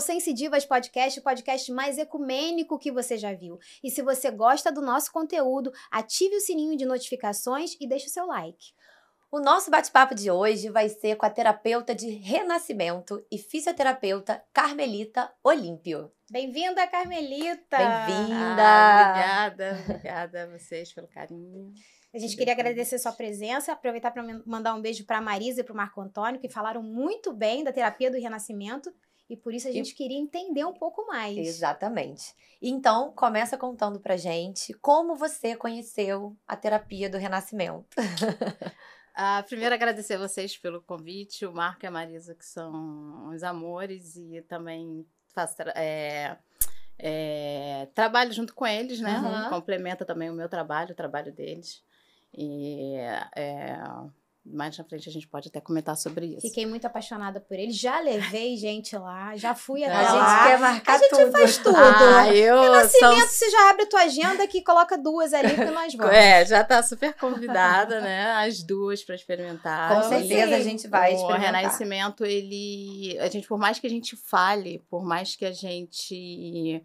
ao Sense Divas Podcast, o podcast mais ecumênico que você já viu. E se você gosta do nosso conteúdo, ative o sininho de notificações e deixe o seu like. O nosso bate-papo de hoje vai ser com a terapeuta de renascimento e fisioterapeuta Carmelita Olímpio. Bem-vinda, Carmelita! Bem-vinda! Ah, obrigada, obrigada a vocês pelo carinho. A gente queria agradecer sua presença, aproveitar para mandar um beijo para a Marisa e para o Marco Antônio, que falaram muito bem da terapia do renascimento. E por isso a gente e... queria entender um pouco mais. Exatamente. Então, começa contando pra gente como você conheceu a terapia do renascimento. Ah, primeiro, agradecer a vocês pelo convite, o Marco e a Marisa, que são os amores, e também faço é, é, trabalho junto com eles, né? Uhum. Complementa também o meu trabalho, o trabalho deles. E é, mais na frente a gente pode até comentar sobre isso. Fiquei muito apaixonada por ele. Já levei gente lá, já fui até a lá. A gente quer marcar tudo. A gente faz tudo. Ah, eu Renascimento, são... você já abre a tua agenda que coloca duas ali que nós vamos. É, já tá super convidada, né? As duas para experimentar. Com certeza a gente vai experimentar. O Renascimento, ele... A gente, por mais que a gente fale, por mais que a gente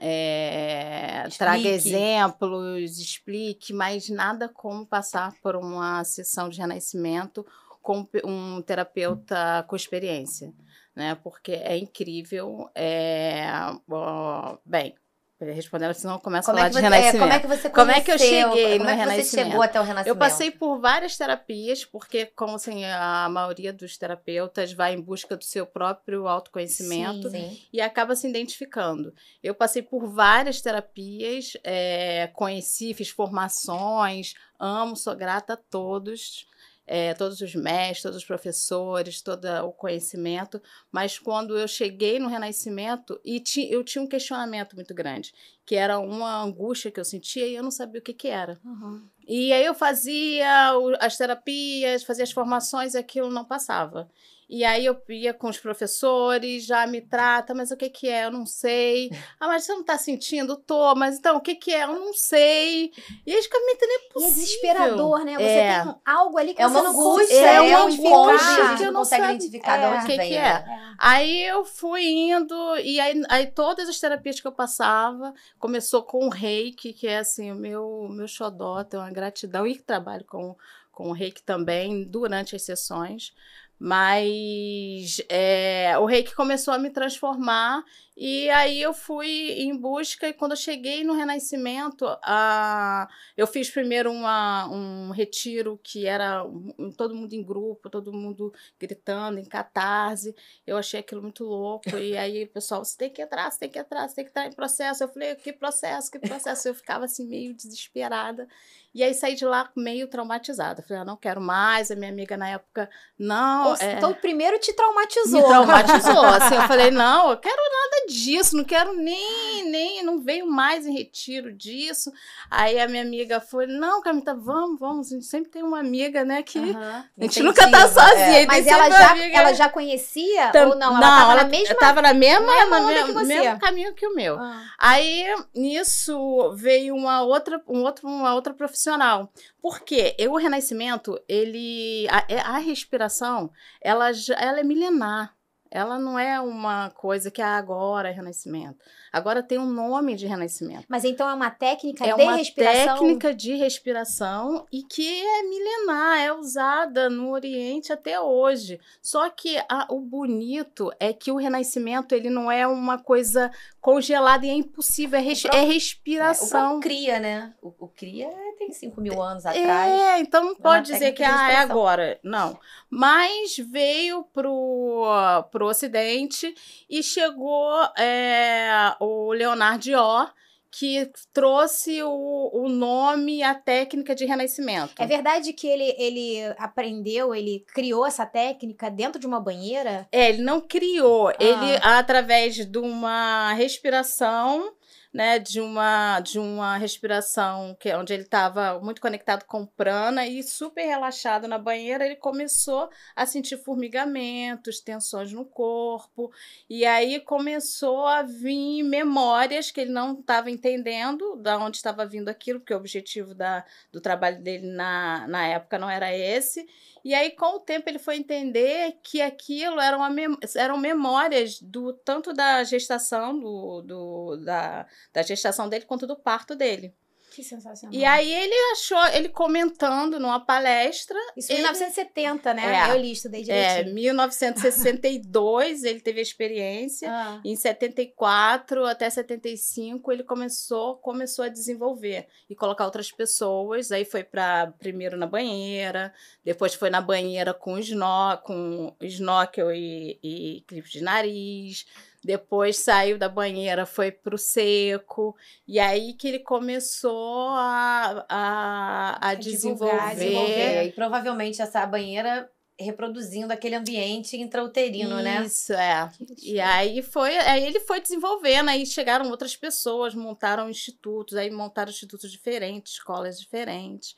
é, traga exemplos, explique, mas nada como passar por uma sessão de renascimento com um terapeuta com experiência, né? Porque é incrível. É, ó, bem, respondendo, senão começa a falar de renascimento. É, como é que você conheceu, Como é que eu cheguei como no é que renascimento? Você chegou até o renascimento? Eu passei por várias terapias, porque como assim, a maioria dos terapeutas vai em busca do seu próprio autoconhecimento sim, sim. e acaba se identificando. Eu passei por várias terapias, é, conheci, fiz formações, amo, sou grata a todos é, todos os mestres, todos os professores, todo o conhecimento, mas quando eu cheguei no Renascimento, e ti, eu tinha um questionamento muito grande, que era uma angústia que eu sentia e eu não sabia o que, que era. Uhum. E aí eu fazia as terapias, fazia as formações e aquilo não passava. E aí eu ia com os professores, já me trata, mas o que que é? Eu não sei. Ah, mas você não tá sentindo? Tô, mas então, o que que é? Eu não sei. E aí fica meio é possível. E é desesperador, né? Você é. tem algo ali que é você uma não angústia, consegue é um identificar. que eu não consegue identificar de onde o que vem, que é. é. Aí eu fui indo, e aí, aí todas as terapias que eu passava, começou com o reiki, que é assim, o meu, meu xodó, tem uma gratidão, e trabalho com, com o reiki também, durante as sessões. Mas é, o reiki começou a me transformar e aí eu fui em busca, e quando eu cheguei no Renascimento, a, eu fiz primeiro uma, um retiro que era um, todo mundo em grupo, todo mundo gritando, em catarse. Eu achei aquilo muito louco. E aí o pessoal, você tem que entrar, você tem que entrar, você tem que entrar em processo. Eu falei, que processo, que processo? Eu ficava assim, meio desesperada. E aí saí de lá meio traumatizada. Falei, ah, não quero mais. A minha amiga na época, não. É... Então, primeiro te traumatizou. Me traumatizou. assim, eu falei, não, eu quero nada disso, não quero nem, nem, não veio mais em retiro disso. Aí a minha amiga foi, não, Camita, vamos, vamos. A gente sempre tem uma amiga, né, que uhum. a gente nunca tá sozinha. É. Mas ela já, amiga... ela já conhecia Tam, ou não? Ela não, tava ela na mesma... tava na mesma, mesma, na mesma, mesma, mesmo caminho que o meu. Ah. Aí, nisso, veio uma outra, um outro, uma outra profissional. Porque o renascimento, ele a, é, a respiração, ela, ela é milenar. Ela não é uma coisa que é agora é renascimento. Agora tem um nome de renascimento. Mas então é uma técnica é de uma respiração? técnica de respiração e que é milenar, é usada no Oriente até hoje. Só que a, o bonito é que o renascimento ele não é uma coisa congelada e é impossível, é, res, próprio, é respiração. É, o cria, né? O, o cria tem 5 mil anos atrás. É, então não pode dizer que ah, é agora. Não. Mas veio pro, pro Ocidente e chegou é, o Leonardo Dior, que trouxe o, o nome e a técnica de renascimento. É verdade que ele, ele aprendeu, ele criou essa técnica dentro de uma banheira? É, ele não criou. Ah. Ele, através de uma respiração, né, de uma de uma respiração que onde ele estava muito conectado com prana e super relaxado na banheira, ele começou a sentir formigamentos, tensões no corpo, e aí começou a vir memórias que ele não estava entendendo da onde estava vindo aquilo, porque o objetivo da, do trabalho dele na, na época não era esse. E aí, com o tempo, ele foi entender que aquilo eram, mem eram memórias do tanto da gestação, do, do, da, da gestação dele, quanto do parto dele. Que sensacional. E aí ele achou, ele comentando numa palestra. Isso em ele, 1970, né? É. Eu li, estudei É, direitinho. 1962 ele teve a experiência. Ah. Em 74 até 75 ele começou começou a desenvolver e colocar outras pessoas. Aí foi para primeiro na banheira, depois foi na banheira com snó, com snorkel e, e clipe de nariz. Depois saiu da banheira, foi pro seco. E aí que ele começou a, a, a divulgar, desenvolver. desenvolver. E provavelmente essa banheira reproduzindo aquele ambiente intrauterino, né? Isso, é. E aí foi, aí ele foi desenvolvendo, aí chegaram outras pessoas, montaram institutos, aí montaram institutos diferentes, escolas diferentes.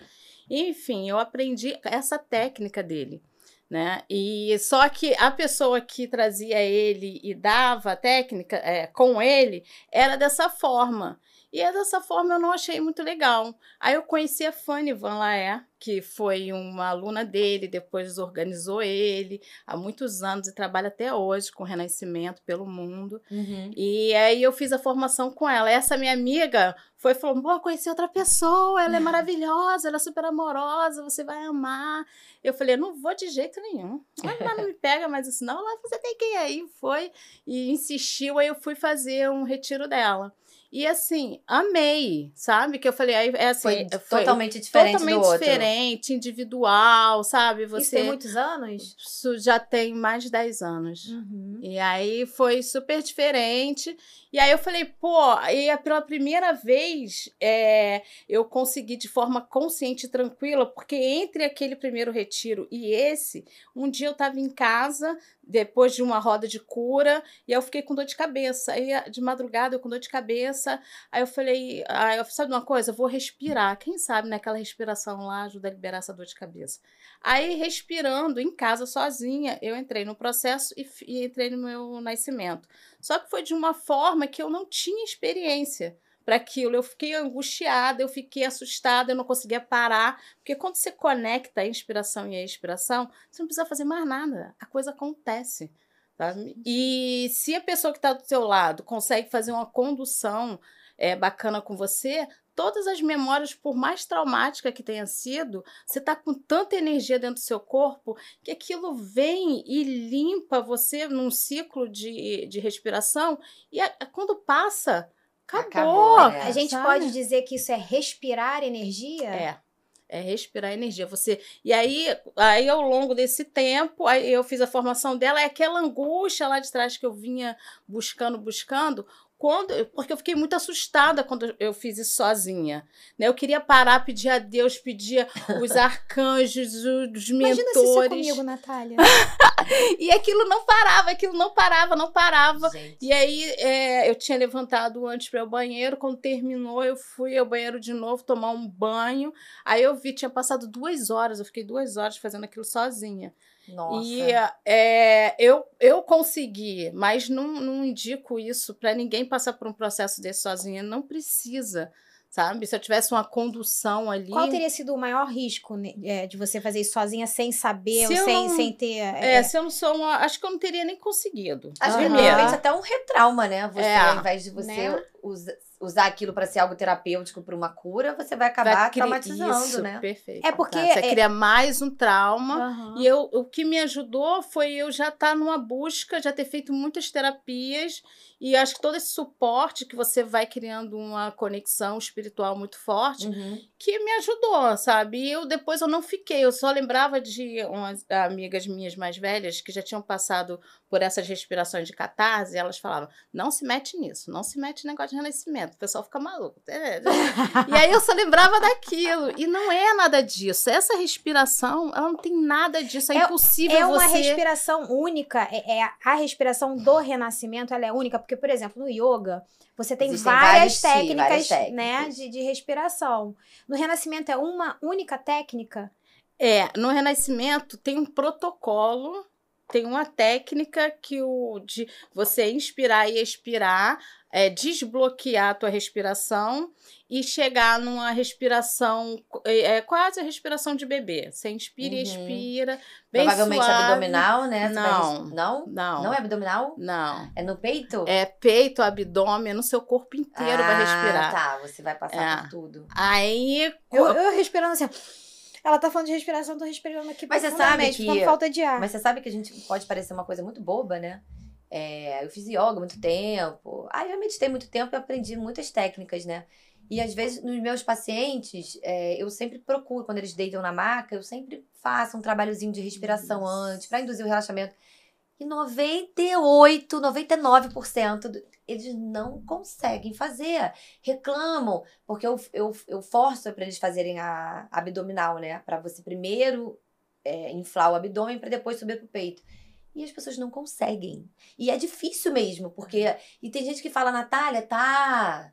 Enfim, eu aprendi essa técnica dele, né? E só que a pessoa que trazia ele e dava a técnica é, com ele era dessa forma. E é dessa forma eu não achei muito legal. Aí eu conheci a Fanny Van Laer, que foi uma aluna dele, depois organizou ele há muitos anos e trabalha até hoje com renascimento pelo mundo. Uhum. E aí eu fiz a formação com ela. Essa minha amiga foi e falou: Pô, conheci outra pessoa, ela é maravilhosa, ela é super amorosa, você vai amar. Eu falei, não vou de jeito nenhum. Mas não me pega mais isso, não. Ela, você tem que ir aí. Foi e insistiu, aí eu fui fazer um retiro dela. E assim, amei, sabe? Que eu falei, aí é assim, Foi, foi totalmente diferente totalmente do outro. diferente, individual, sabe? Isso Você tem muitos anos? isso já tem mais de 10 anos. Uhum. E aí foi super diferente. E aí eu falei, pô, e pela primeira vez é, eu consegui de forma consciente e tranquila, porque entre aquele primeiro retiro e esse, um dia eu estava em casa, depois de uma roda de cura, e aí eu fiquei com dor de cabeça. Aí de madrugada eu com dor de cabeça. Aí eu falei, ah, eu, sabe uma coisa? Eu vou respirar. Quem sabe naquela respiração lá ajuda a liberar essa dor de cabeça. Aí, respirando em casa sozinha, eu entrei no processo e, e entrei no meu nascimento. Só que foi de uma forma que eu não tinha experiência para aquilo. Eu fiquei angustiada, eu fiquei assustada, eu não conseguia parar. Porque quando você conecta a inspiração e a expiração, você não precisa fazer mais nada. A coisa acontece. Sabe? E se a pessoa que está do seu lado consegue fazer uma condução é, bacana com você, todas as memórias, por mais traumática que tenha sido, você está com tanta energia dentro do seu corpo que aquilo vem e limpa você num ciclo de, de respiração e a- quando passa, acabou. Acabou, é. A gente sabe? pode dizer que isso é respirar energia? É. É respirar energia. Você e aí, aí ao longo desse tempo, aí eu fiz a formação dela, é aquela angústia lá de trás que eu vinha buscando, buscando. Quando, porque eu fiquei muito assustada quando eu fiz isso sozinha. Né? Eu queria parar, pedir a Deus, pedir os arcanjos, os Imagina se isso é mentores. comigo, Natália. E aquilo não parava, aquilo não parava, não parava. Gente. E aí é, eu tinha levantado antes para o banheiro, quando terminou eu fui ao banheiro de novo tomar um banho. Aí eu vi, tinha passado duas horas, eu fiquei duas horas fazendo aquilo sozinha. Nossa. E é, eu, eu consegui, mas não, não indico isso para ninguém passar por um processo desse sozinha. Não precisa, sabe? Se eu tivesse uma condução ali. Qual teria sido o maior risco né, é, de você fazer isso sozinha sem saber Se ou sem, não- sem ter. É, é, se eu não sou uma. Acho que eu não teria nem conseguido. Acho que Aham. provavelmente até um retrauma, né? Você, É. ao invés de você Né? usa- usar aquilo para ser algo terapêutico para uma cura, você vai acabar Vai cri- traumatizando, isso, né? Perfeito. É porque Você é- cria mais um trauma. aham. E eu, o que me ajudou foi eu já estar numa busca, já ter feito muitas terapias, e acho que todo esse suporte que você vai criando uma conexão espiritual muito forte, Uhum. que me ajudou, sabe? E eu depois eu não fiquei, eu só lembrava de umas amigas minhas mais velhas que já tinham passado por essas respirações de catarse, e elas falavam: não se mete nisso, não se mete em negócio de renascimento. O pessoal fica maluco. E aí eu só lembrava daquilo. E não é nada disso. Essa respiração, ela não tem nada disso. É, É- impossível É uma você... respiração única, é, é a respiração do renascimento, ela é única, porque, por exemplo, no yoga, você tem Existem várias técnicas, várias né, técnicas. de, de respiração. No renascimento é uma única técnica. É, no Renascimento tem um protocolo, tem uma técnica que o de você inspirar e expirar, é, desbloquear a tua respiração e chegar numa respiração, é, é quase a respiração de bebê. Você inspira e Uhum. expira, bem Provavelmente suave. abdominal, né? Você vai Não. Não? Não, Não é abdominal? não. É no peito? É peito, abdômen, no seu corpo inteiro vai respirar. Ah, tá. Você vai passar É. por tudo. Aí, Eu, eu respirando assim. Ela tá falando de respiração, tô respirando aqui Mas você sabe profundamente, que- com falta de ar. Mas você sabe que a gente pode parecer uma coisa muito boba, né? É, eu fiz yoga muito tempo. Ah, eu meditei muito tempo e aprendi muitas técnicas, né? E às vezes, nos meus pacientes, é, eu sempre procuro, quando eles deitam na maca, eu sempre faço um trabalhozinho de respiração Isso. antes, para induzir o relaxamento. E 98, 99% do- eles não conseguem fazer. Reclamam, porque eu, eu, eu forço para eles fazerem a abdominal, né? Para você primeiro é, inflar o abdômen para depois subir pro peito. E as pessoas não conseguem. E é difícil mesmo, porque. E tem gente que fala, Natália, tá.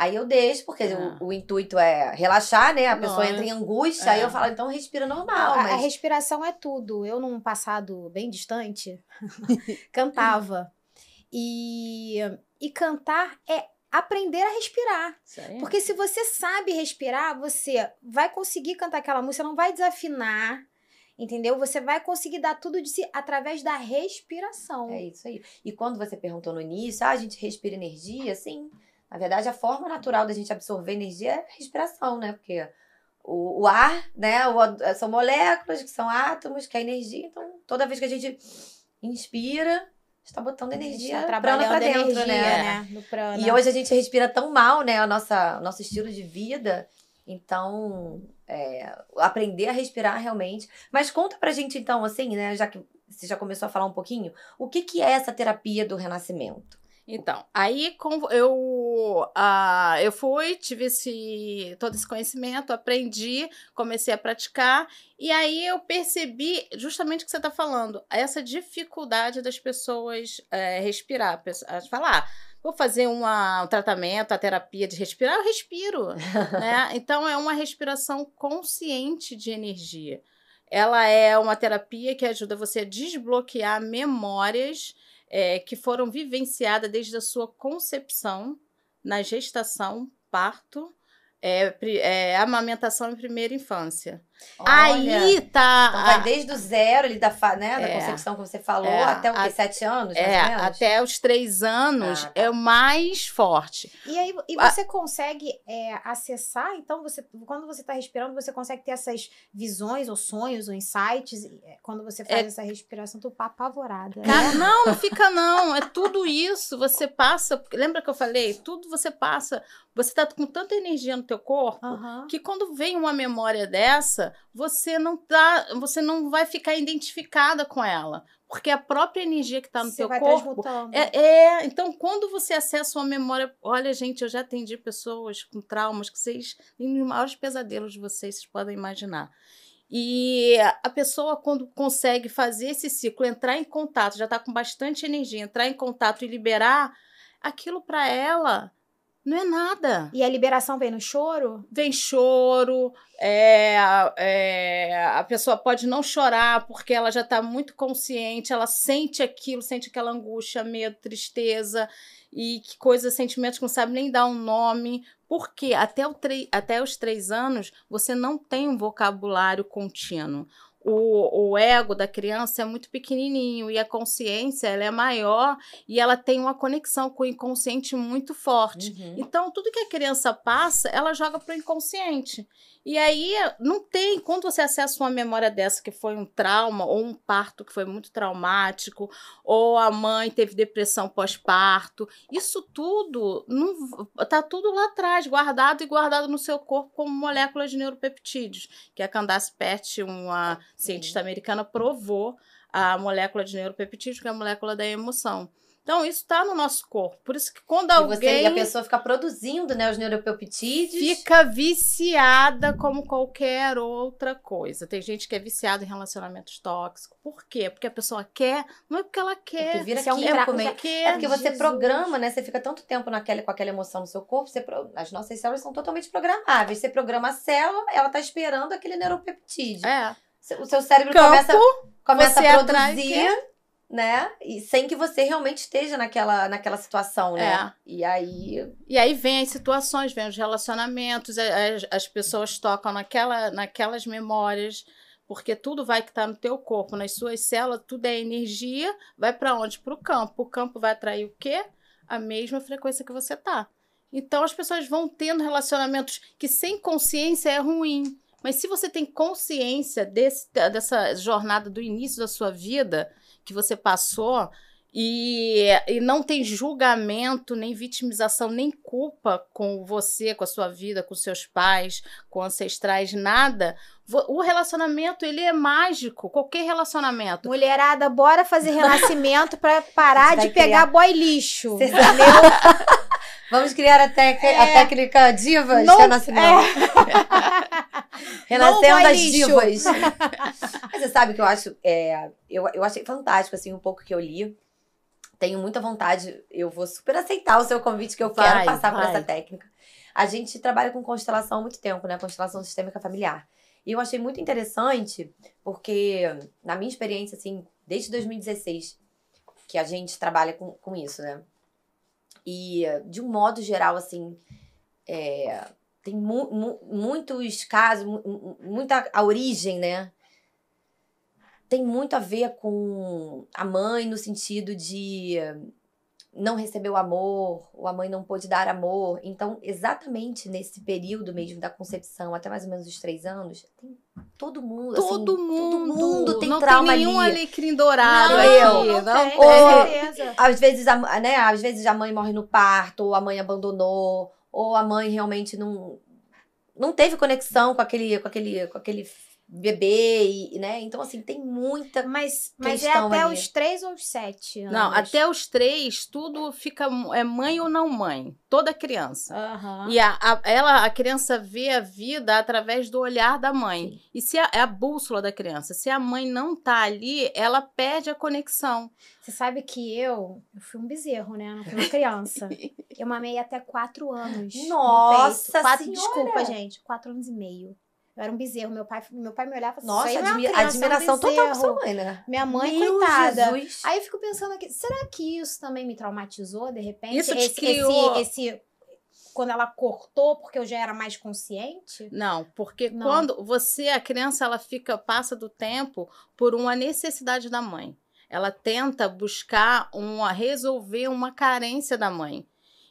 Aí eu deixo, porque É. o, o intuito é relaxar, né? A pessoa entra é- em angústia, aí é. eu falo, então respira Não, normal. a, a mas... respiração é tudo. Eu, num passado bem distante, cantava. E, e cantar é aprender a respirar. Aí. Porque se você sabe respirar, você vai conseguir cantar aquela música, não vai desafinar, entendeu? Você vai conseguir dar tudo de si através da respiração. É isso aí. E quando você perguntou no início, ah, a gente respira energia, sim. Na verdade, a forma natural da gente absorver energia é a respiração, né? Porque o, o ar, né? o- são moléculas que são átomos, que é energia. Então, toda vez que a gente inspira, está botando gente energia tá prana pra dentro, energia, né? né? Prana. E hoje a gente respira tão mal, né? O nossa, nosso estilo de vida. Então, é, aprender a respirar realmente. Mas conta pra gente, então, assim, né? Já que você já começou a falar um pouquinho, o que, que é essa terapia do renascimento? Então, aí eu, ah, eu fui, tive esse, todo esse conhecimento, aprendi, comecei a praticar, e aí eu percebi justamente o que você está falando, essa dificuldade das pessoas eh, respirar. Falam, ah, vou fazer uma, um tratamento, a terapia de respirar, eu respiro. né? Então, é uma respiração consciente de energia. Ela é uma terapia que ajuda você a desbloquear memórias é, que foram vivenciadas desde a sua concepção, na gestação, parto, é, é, amamentação em primeira infância. Olha, Aí tá. Então vai desde o zero, ali da, fa- né, da É. concepção que você falou, É, até o quê? a- Sete anos, mais é, ou menos? até os três anos Ah, tá. é o mais forte. E aí e você consegue é, acessar, então você quando você está respirando, você consegue ter essas visões ou sonhos ou insights e, é, quando você faz É. essa respiração, tu tá apavorada. Cara, não, não fica não. É tudo isso. Você passa. Lembra que eu falei? Tudo você passa. Você tá com tanta energia no teu corpo que quando vem uma memória dessa, você não tá, você não vai ficar identificada com ela, porque a própria energia que tá no Você teu vai corpo é, é, então quando você acessa uma memória, olha gente, eu já atendi pessoas com traumas que vocês os maiores pesadelos de vocês, vocês podem imaginar. E a pessoa, quando consegue fazer esse ciclo, entrar em contato, já está com bastante energia, entrar em contato e liberar, aquilo para ela não é nada E a liberação vem no choro? vem choro, é, é, a pessoa pode não chorar porque ela já está muito consciente, ela sente aquilo, sente aquela angústia, medo, tristeza e que coisas, sentimentos que não sabe nem dar um nome. Porque até, o até os três anos você não tem um vocabulário contínuo. O, o ego da criança é muito pequenininho e a consciência ela é maior e ela tem uma conexão com o inconsciente muito forte. Uhum. Então, tudo que a criança passa, ela joga pro inconsciente. E aí, não tem, quando você acessa uma memória dessa que foi um trauma, ou um parto que foi muito traumático, ou a mãe teve depressão pós-parto, isso tudo, não, tá tudo lá atrás, guardado e guardado no seu corpo como moléculas de neuropeptídeos, que a Candace Pert, uma cientista americana, provou a molécula de neuropeptídeos, que é a molécula da emoção. Então, isso está no nosso corpo. Por isso que quando E, alguém você, e a pessoa fica produzindo, né, os neuropeptídeos. fica viciada como qualquer outra coisa. Tem gente que é viciada em relacionamentos tóxicos. Por quê? Porque a pessoa quer, não é porque ela quer. Porque vira Isso é um trapo, mesmo. porque É porque você Jesus. programa, né? Você fica tanto tempo naquela, com aquela emoção no seu corpo, você as nossas células são totalmente programáveis. Você programa a célula, ela tá esperando aquele neuropeptídeo. É. O seu cérebro Campo, começa, começa a atrai produzir, né? E sem que você realmente esteja naquela, naquela situação, né? É. E aí. E aí vem as situações, vem os relacionamentos, as, as pessoas tocam naquela, naquelas memórias, porque tudo vai que está no teu corpo, nas suas células, tudo é energia, vai para onde? Para o campo. O campo vai atrair o quê? A mesma frequência que você tá. Então as pessoas vão tendo relacionamentos que sem consciência é ruim. Mas se você tem consciência desse, dessa jornada do início da sua vida que você passou, e, e não tem julgamento, nem vitimização, nem culpa com você, com a sua vida, com seus pais, com ancestrais, nada. O relacionamento, ele é mágico, qualquer relacionamento. Mulherada, bora fazer renascimento pra parar de pegar criar- boy lixo. Você sabe- Vamos criar a, tec- a É. técnica divas Não- renascimento. Renascendo Não das lixo. divas. Mas você sabe que eu acho. é, eu, eu achei fantástico, assim, um pouco que eu li. Tenho muita vontade. Eu vou super aceitar o seu convite que eu quero Vai, passar por vai. essa técnica. A gente trabalha com constelação há muito tempo, né? Constelação sistêmica familiar. E eu achei muito interessante, porque, na minha experiência, assim, desde 2016, que a gente trabalha com, com isso, né? E, de um modo geral, assim, é, tem mu- mu- muitos casos, mu- mu- muita a origem, né? Tem muito a ver com a mãe no sentido de não receber o amor, ou a mãe não pôde dar amor. Então, exatamente nesse período mesmo da concepção, até mais ou menos os três anos, tem todo mundo, assim, Todo mundo, todo mundo tem não trauma tem nenhum ali. alecrim dourado Não, aqui. não não tem, Ou-. Às vezes, a, né, às vezes a mãe morre no parto, ou a mãe abandonou, ou a mãe realmente não, não teve conexão com aquele, com aquele, com aquele bebê, e, né? Então, assim, tem muita. Mas, mas é até ali. os três ou os sete anos? Não, até os três, tudo fica. É mãe ou não mãe. Toda criança. Aham. E a, a- ela, a criança vê a vida através do olhar da mãe. Sim. E se a, é a bússola da criança. Se a mãe não tá ali, ela perde a conexão. Você sabe que eu, eu fui um bezerro, né? Eu Não fui uma criança. eu mamei até quatro anos. no Nossa peito. Quatro, Senhora! Desculpa, gente. Quatro anos e meio. Eu era um bezerro. Meu pai, meu pai me olhava falava Nossa, "Isso aí não é uma admi- é um admiração total pra bezerro." sua mãe, né? Minha mãe, Meu coitada. Jesus. Aí eu fico pensando aqui, será que isso também me traumatizou, de repente? Isso esse, criou- esse, esse- Quando ela cortou, porque eu já era mais consciente? Não, porque Não. quando você, a criança, ela fica, passa do tempo por uma necessidade da mãe. Ela tenta buscar uma, resolver uma carência da mãe.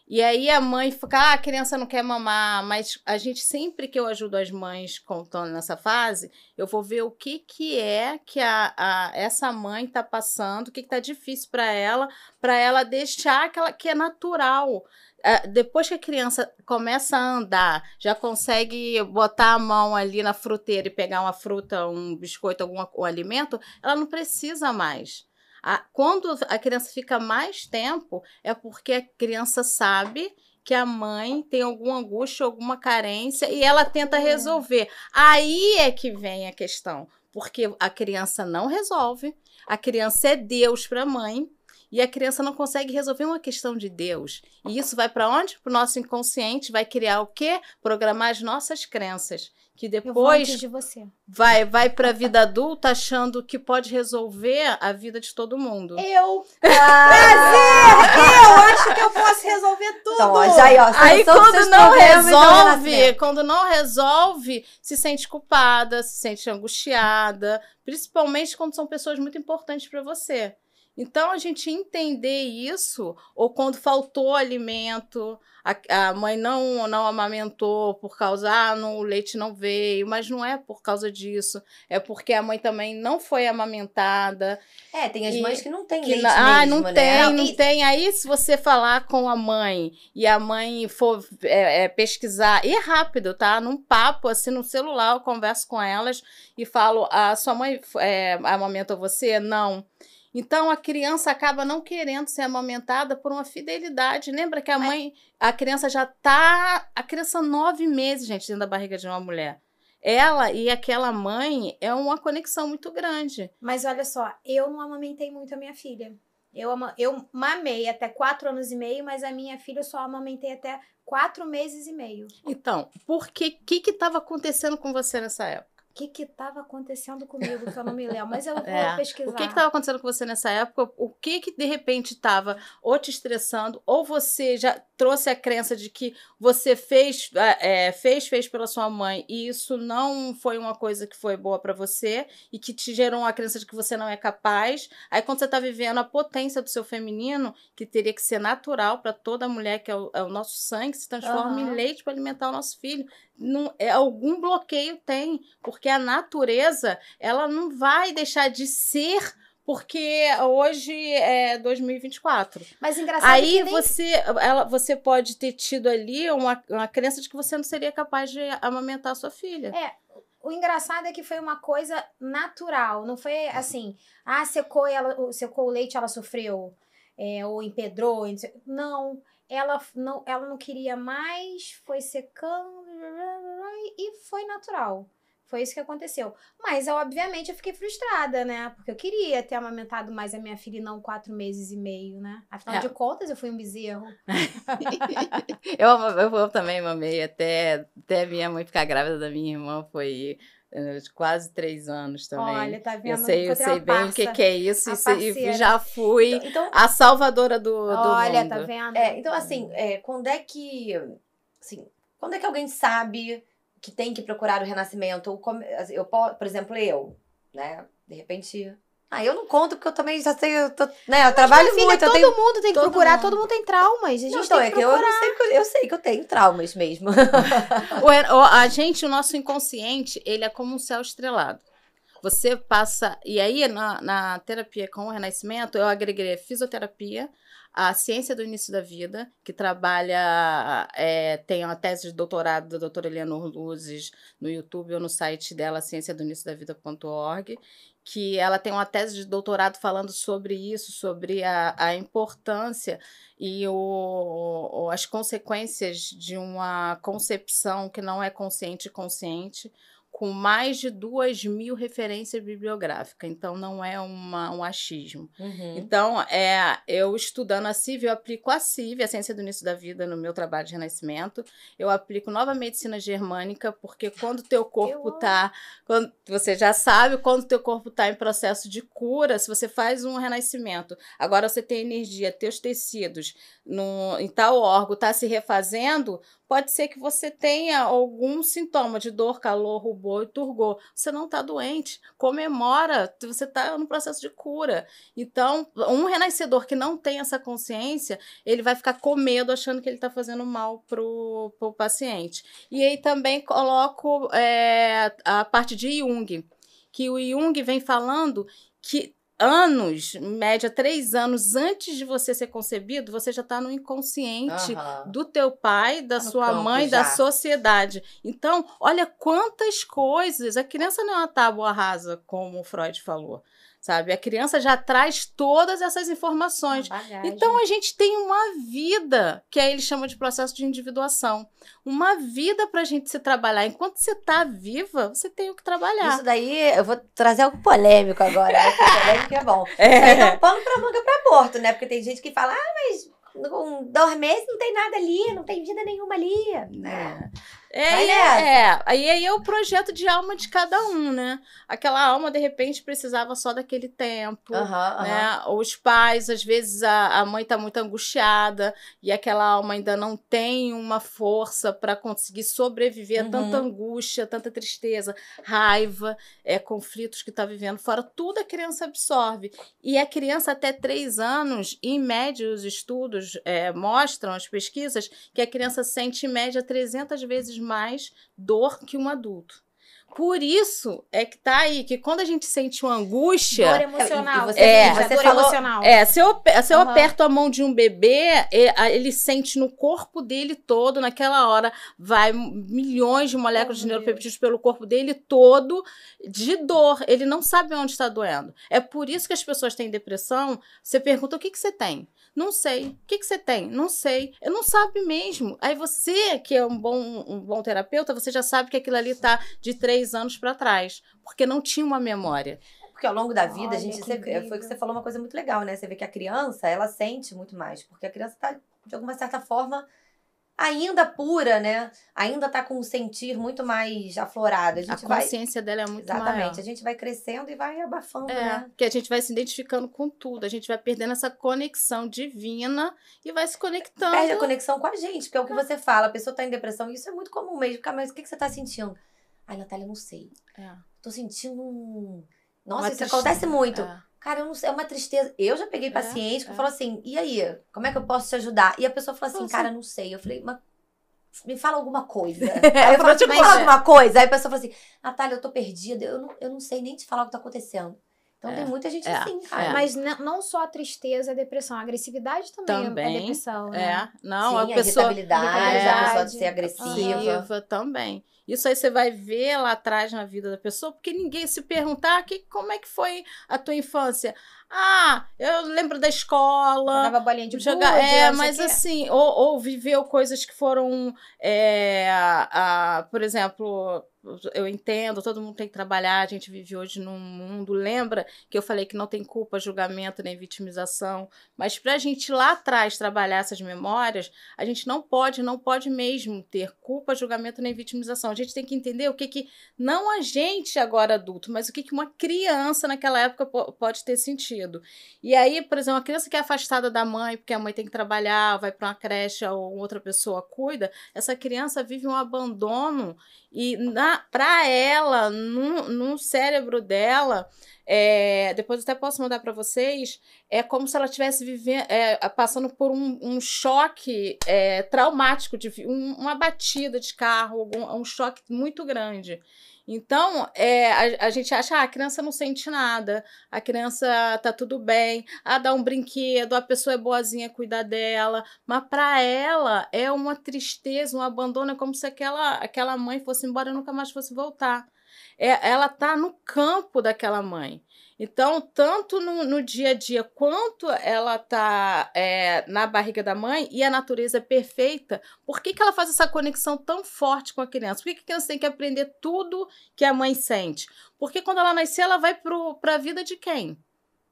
E aí a mãe fica, ah, a criança não quer mamar, mas a gente sempre que eu ajudo as mães contando nessa fase, eu vou ver o que que é que a, a- essa mãe tá passando, o que que tá difícil para ela, para ela deixar que, que é natural. Ah, depois que a criança começa a andar, já consegue botar a mão ali na fruteira e pegar uma fruta, um biscoito, algum um alimento, ela não precisa mais. A- quando a criança fica mais tempo, é porque a criança sabe que a mãe tem alguma angústia, alguma carência e ela tenta É. resolver. Aí é que vem a questão, porque a criança não resolve, a criança é Deus para a mãe. E a criança não consegue resolver uma questão de Deus. E isso vai para onde? Para o nosso inconsciente, vai criar o quê? Programar as nossas crenças. Que depois de você. vai vai para a vida adulta achando que pode resolver a vida de todo mundo. Eu! Ah, Eu acho que eu posso resolver tudo! então, ó, aí, ó, Aí quando não resolve, quando não resolve, se sente culpada, se sente angustiada, principalmente quando são pessoas muito importantes para você. Então a gente entender isso, ou quando faltou alimento, a, a mãe não não amamentou por causa ah, não, o leite não veio, mas não é por causa disso, é porque a mãe também não foi amamentada, É, tem as E- mães que não que leite ah, mesmo, não né? tem, Não, não e- tem. Aí, se você falar com a mãe e a mãe for é, é, pesquisar, e é rápido, tá? Num papo, assim, no celular, eu converso com elas e falo: a sua mãe é, amamentou você? Não. Então a criança acaba não querendo ser amamentada por uma fidelidade. Lembra que a mãe, a criança já tá, a criança nove meses, gente, dentro da barriga de uma mulher. Ela e aquela mãe é uma conexão muito grande. Mas olha só, eu não amamentei muito a minha filha. Eu, ama, eu mamei até quatro anos e meio, mas a minha filha eu só amamentei até quatro meses e meio. Então, por que que que estava acontecendo com você nessa época? O que que estava acontecendo comigo que eu não me lembro? Mas eu vou É. pesquisar. O que estava acontecendo com você nessa época? O que que de repente estava ou te estressando, ou você já trouxe a crença de que você fez, é, fez, fez pela sua mãe e isso não foi uma coisa que foi boa para você e que te gerou uma crença de que você não é capaz. Aí quando você está vivendo a potência do seu feminino, que teria que ser natural para toda mulher, que é o, é o nosso sangue, se transforma em Aham. leite para alimentar o nosso filho. Não, é, algum bloqueio tem, porque a natureza ela não vai deixar de ser porque hoje é 2024. Mas engraçado Aí que nem você, ela, você pode ter tido ali uma, uma crença de que você não seria capaz de amamentar a sua filha. É, O engraçado é que foi uma coisa natural, não foi assim, ah, secou, ela, o- secou o leite, ela sofreu, é, ou empedrou. Não, ela não, ela não queria mais, foi secando e foi natural. Foi isso que aconteceu. Mas, eu, obviamente, eu fiquei frustrada, né? Porque eu queria ter amamentado mais a minha filha e não quatro meses e meio, né? Afinal É. de contas, eu fui um bezerro. eu, eu, eu também mamei até, até minha mãe ficar grávida da minha irmã, foi eh, de quase três anos também. Olha, tá eu vendo? sei, eu sei bem o que, parça. que é isso e, e já fui Então, a salvadora do, do Olha, mundo. tá vendo? É, então assim, é, quando é que. Assim, quando é que alguém sabe que tem que procurar o renascimento? Ou eu, po- por exemplo, eu, né? De repente. Ah, eu não conto porque eu também já sei, eu, tô, né, eu trabalho filha, muito, eu todo tenho. mundo tem que todo procurar, mundo. todo mundo tem traumas. A gente Não, então, tem é que que eu, procurar. não sei, que eu, eu sei que eu tenho traumas mesmo. O- o- a gente, o nosso inconsciente, ele é como um céu estrelado. Você passa. E aí, na, na terapia com o renascimento, eu agreguei a fisioterapia, a ciência do início da vida, que trabalha. é, tem uma tese de doutorado da doutora Eleanor Luzes no YouTube ou no site dela, cienciadoinicioda.vida.org, que ela tem uma tese de doutorado falando sobre isso, sobre a, a importância e o, o- as consequências de uma concepção que não é consciente e consciente, com mais de duas mil referências bibliográficas. Então, não é uma, um achismo. Uhum. Então, é, eu estudando a CIV, eu aplico a CIV, a Ciência do Início da Vida, no meu trabalho de renascimento. Eu aplico nova medicina germânica, porque quando o teu corpo amo. tá. Quando, você já sabe quando o teu corpo está em processo de cura, se você faz um renascimento, agora você tem energia, teus tecidos no, em tal órgão está se refazendo, pode ser que você tenha algum sintoma de dor, calor, rubor e turgor. Você não está doente. Comemora, você está no processo de cura. Então, um renascedor que não tem essa consciência, ele vai ficar com medo, achando que ele está fazendo mal pro, pro paciente. E aí também coloco é, a parte de Jung, que o Jung vem falando que anos, média três anos antes de você ser concebido, você já está no inconsciente Aham. do teu pai, da Tá no sua mãe, já. da sociedade. Então, olha quantas coisas. A criança não é uma tábua rasa, como o Freud falou. Sabe? A criança já traz todas essas informações. Então a gente tem uma vida, que aí ele chama de processo de individuação. Uma vida pra gente se trabalhar. Enquanto você tá viva, você tem o que trabalhar. Isso daí, eu vou trazer algo polêmico agora. Né? Polêmico é bom. Isso aí É. dá um pano pra manga pra aborto, né? Porque tem gente que fala, ah, mas com dois meses não tem nada ali, não tem vida nenhuma ali. Né? É, é, é. Aí, aí é o projeto de alma de cada um, né? Aquela alma, de repente, precisava só daquele tempo. Aham. né? Os pais, às vezes, a, a mãe tá muito angustiada e aquela alma ainda não tem uma força para conseguir sobreviver Uhum. a tanta angústia, tanta tristeza, raiva, é, conflitos que tá vivendo fora. Tudo a criança absorve. E a criança até três anos, em média, os estudos é, mostram, as pesquisas, que a criança sente, em média, 300 vezes mais dor que um adulto. Por isso é que tá aí, que quando a gente sente uma angústia. Dor emocional. e você- É, sente a você dor falou- emocional. É, se eu, se eu Aham. aperto a mão de um bebê, é, ele sente no corpo dele todo, naquela hora, vai milhões de moléculas Oh, de neuropeptídeos pelo corpo dele todo, de dor. Ele não sabe onde está doendo. É por isso que as pessoas têm depressão. Você pergunta: o que, que você tem? Não sei. O que, que você tem? Não sei. Eu não sabe mesmo. Aí você, que é um bom, um bom terapeuta, você já sabe que aquilo ali tá de três anos para trás. Porque não tinha uma memória. Porque ao longo da vida, Olha, a gente que sempre, foi que você falou uma coisa muito legal, né? Você vê que a criança, ela sente muito mais, porque a criança tá de alguma certa forma ainda pura, né? Ainda tá com um sentir muito mais aflorado. A A gente vai consciência dela é muito maior. Exatamente, a gente vai crescendo e vai abafando, É, né? porque a gente vai se identificando com tudo, a gente vai perdendo essa conexão divina e vai se conectando. Perde a conexão com a gente, porque é o que você fala, a pessoa tá em depressão, isso é muito comum mesmo. Cara, mas o que, que você tá sentindo? Ai, Natália, eu não sei. É. Tô sentindo um. Nossa, Uma isso tristeza. acontece muito. É. Cara, eu não sei, é uma tristeza. Eu já peguei É, paciente que é. falou assim: e aí, como é que eu posso te ajudar? E a pessoa falou assim: Nossa. cara, não sei. Eu falei, mas me fala alguma coisa. É, aí eu falei, tipo, me fala mas- alguma coisa. Aí a pessoa falou assim: Natália, eu tô perdida, eu não, eu não sei nem te falar o que tá acontecendo. Então É, tem muita gente é, assim, cara. é. Mas não só a tristeza é depressão, a agressividade também, Também, é depressão, né? É, não, Sim, a pessoa irritabilidade, a irritabilidade, pessoa de ser agressiva. agressiva também. Isso aí você vai ver lá atrás na vida da pessoa, porque ninguém se perguntar que, como é que foi a tua infância. Ah, eu lembro da escola, Jogava bolinha de Jogar, gude, é, mas assim, ou, ou viveu coisas que foram, é, a, a- por exemplo, eu entendo, todo mundo tem que trabalhar, a gente vive hoje num mundo, lembra que eu falei que não tem culpa, julgamento nem vitimização, mas pra gente lá atrás trabalhar essas memórias, a gente não pode, não pode mesmo ter culpa, julgamento nem vitimização, a gente tem que entender o que que, não a gente agora adulto, mas o que que uma criança naquela época po- pode ter sentido. E aí, por exemplo, uma criança que é afastada da mãe, porque a mãe tem que trabalhar, vai para uma creche ou outra pessoa cuida, essa criança vive um abandono e para ela, no, no cérebro dela, é, depois até posso mandar para vocês, é como se ela estivesse vivendo, é, passando por um, um choque é, traumático, de, um- uma batida de carro, um choque muito grande. Então, é, a, a gente acha, ah, a criança não sente nada, a criança tá tudo bem, ah, dá um brinquedo, a pessoa é boazinha, cuida dela, mas para ela é uma tristeza, um abandono, é como se aquela, aquela mãe fosse embora e nunca mais fosse voltar. É, ela tá no campo daquela mãe. Então, tanto no, no dia a dia quanto ela tá é, na barriga da mãe e a natureza é perfeita, por que, que ela faz essa conexão tão forte com a criança? Por que, que a criança tem que aprender tudo que a mãe sente? Porque quando ela nascer, ela vai para a vida de quem?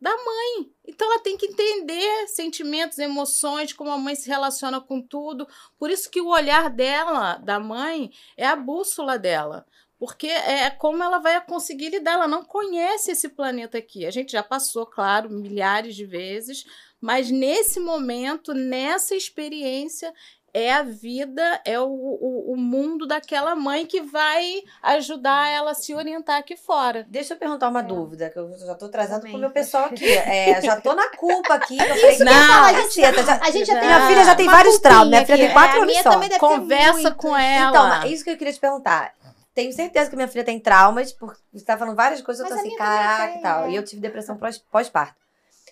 Da mãe. Então ela tem que entender sentimentos, emoções, como a mãe se relaciona com tudo. Por isso que o olhar dela, da mãe, é a bússola dela. Porque é como ela vai conseguir lidar. Ela não conhece esse planeta aqui. A gente já passou, claro, milhares de vezes, mas nesse momento, nessa experiência, é a vida, é o, o, o mundo daquela mãe que vai ajudar ela a se orientar aqui fora. Deixa eu perguntar uma É. dúvida, que eu já tô trazendo Também. pro meu pessoal aqui. É, já tô na culpa aqui. Eu falei, Não. "Cala, caceta, já- A gente já tem Minha filha já tem uma vários traumas. Minha filha aqui. tem quatro É, a anos minha só. Conversa com ela. Então, é isso que eu queria te perguntar. Tenho certeza que minha filha tem traumas, porque você tá falando várias coisas, eu Mas tô a assim, caraca e tal. é. E eu tive depressão pós- pós-parto.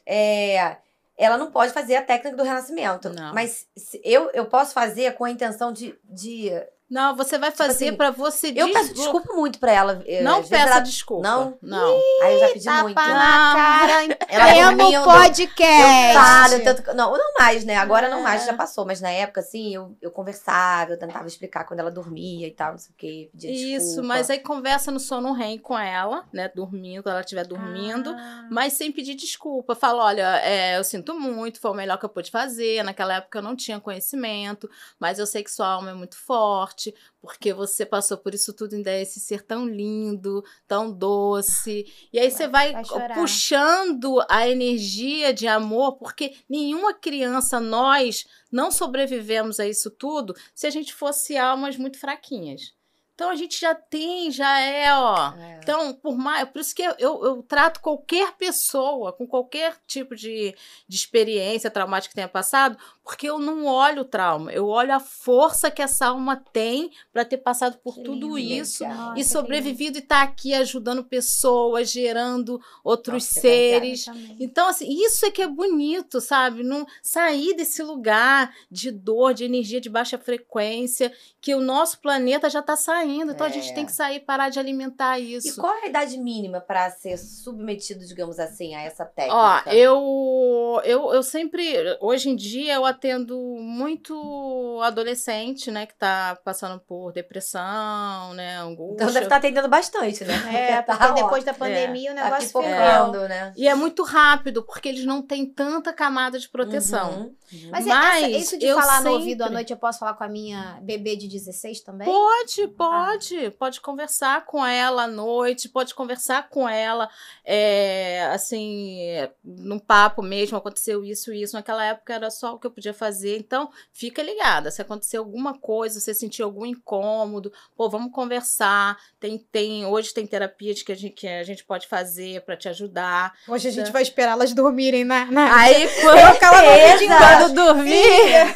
É, ela não pode fazer a técnica do renascimento. Não. Mas se- eu, eu posso fazer com a intenção de. de Não, você vai fazer assim, para você eu peço desculpa muito pra ela. eh, Não peça ela- desculpa. Não? Não. Aí eu já pedi Tapa muito. na Não. cara, Ela Temo dormindo. podcast. Eu falo, eu tento. Não, não mais, né? Agora não mais, É. já passou. Mas na época, assim, eu, eu conversava, eu tentava explicar quando ela dormia e tal, não sei o quê. Pedia Isso, desculpa. mas aí conversa no sono REM com ela, né? Dormindo, quando ela estiver dormindo. Ah. Mas sem pedir desculpa. Fala, olha, é, eu sinto muito, foi o melhor que eu pude fazer. Naquela época eu não tinha conhecimento, mas eu sei que sua alma é muito forte, porque você passou por isso tudo, ainda é esse ser tão lindo, tão doce. E aí você vai, vai puxando a energia de amor, porque nenhuma criança, nós, não sobrevivemos a isso tudo se a gente fosse almas muito fraquinhas. Então a gente já tem, já é, ó. É. Então, por mais. Por isso que eu, eu, eu trato qualquer pessoa com qualquer tipo de, de experiência traumática que tenha passado, porque eu não olho o trauma, eu olho a força que essa alma tem para ter passado por Que tudo lindo. isso Legal. Nossa, e que sobrevivido e estar aqui ajudando pessoas, gerando outros Nossa, seres. Então, assim, isso é que é bonito, sabe? Não sair desse lugar de dor, de energia de baixa frequência, que o nosso planeta já está saindo. Então, a gente É. tem que sair, parar de alimentar E isso. qual é a idade mínima para ser submetido, digamos assim, a essa técnica? Ó, eu, eu, eu sempre, hoje em dia, eu atendo muito adolescente, né, que tá passando por depressão, né, angústia. Então deve estar atendendo bastante, né? É, Tá, porque ó, depois da pandemia o tá negócio ficou. pipocando, né? E é muito rápido, porque eles não têm tanta camada de proteção. Uhum. Mas, Mas essa- isso de eu falar no sempre- ouvido à noite, eu posso falar com a minha bebê de 16 também? Pode, pode. Pode conversar com ela à noite, pode conversar com ela, é, assim, num papo mesmo, aconteceu isso e isso. Naquela época era só o que eu podia fazer. Então, fica ligada. Se acontecer alguma coisa, se sentir algum incômodo, pô, vamos conversar. Tem, tem, hoje tem terapias que a gente, que a gente pode fazer para te ajudar. Hoje a gente vai esperar elas dormirem, né? Aí, Colocar ela no Certeza. ouvidinho quando dormir.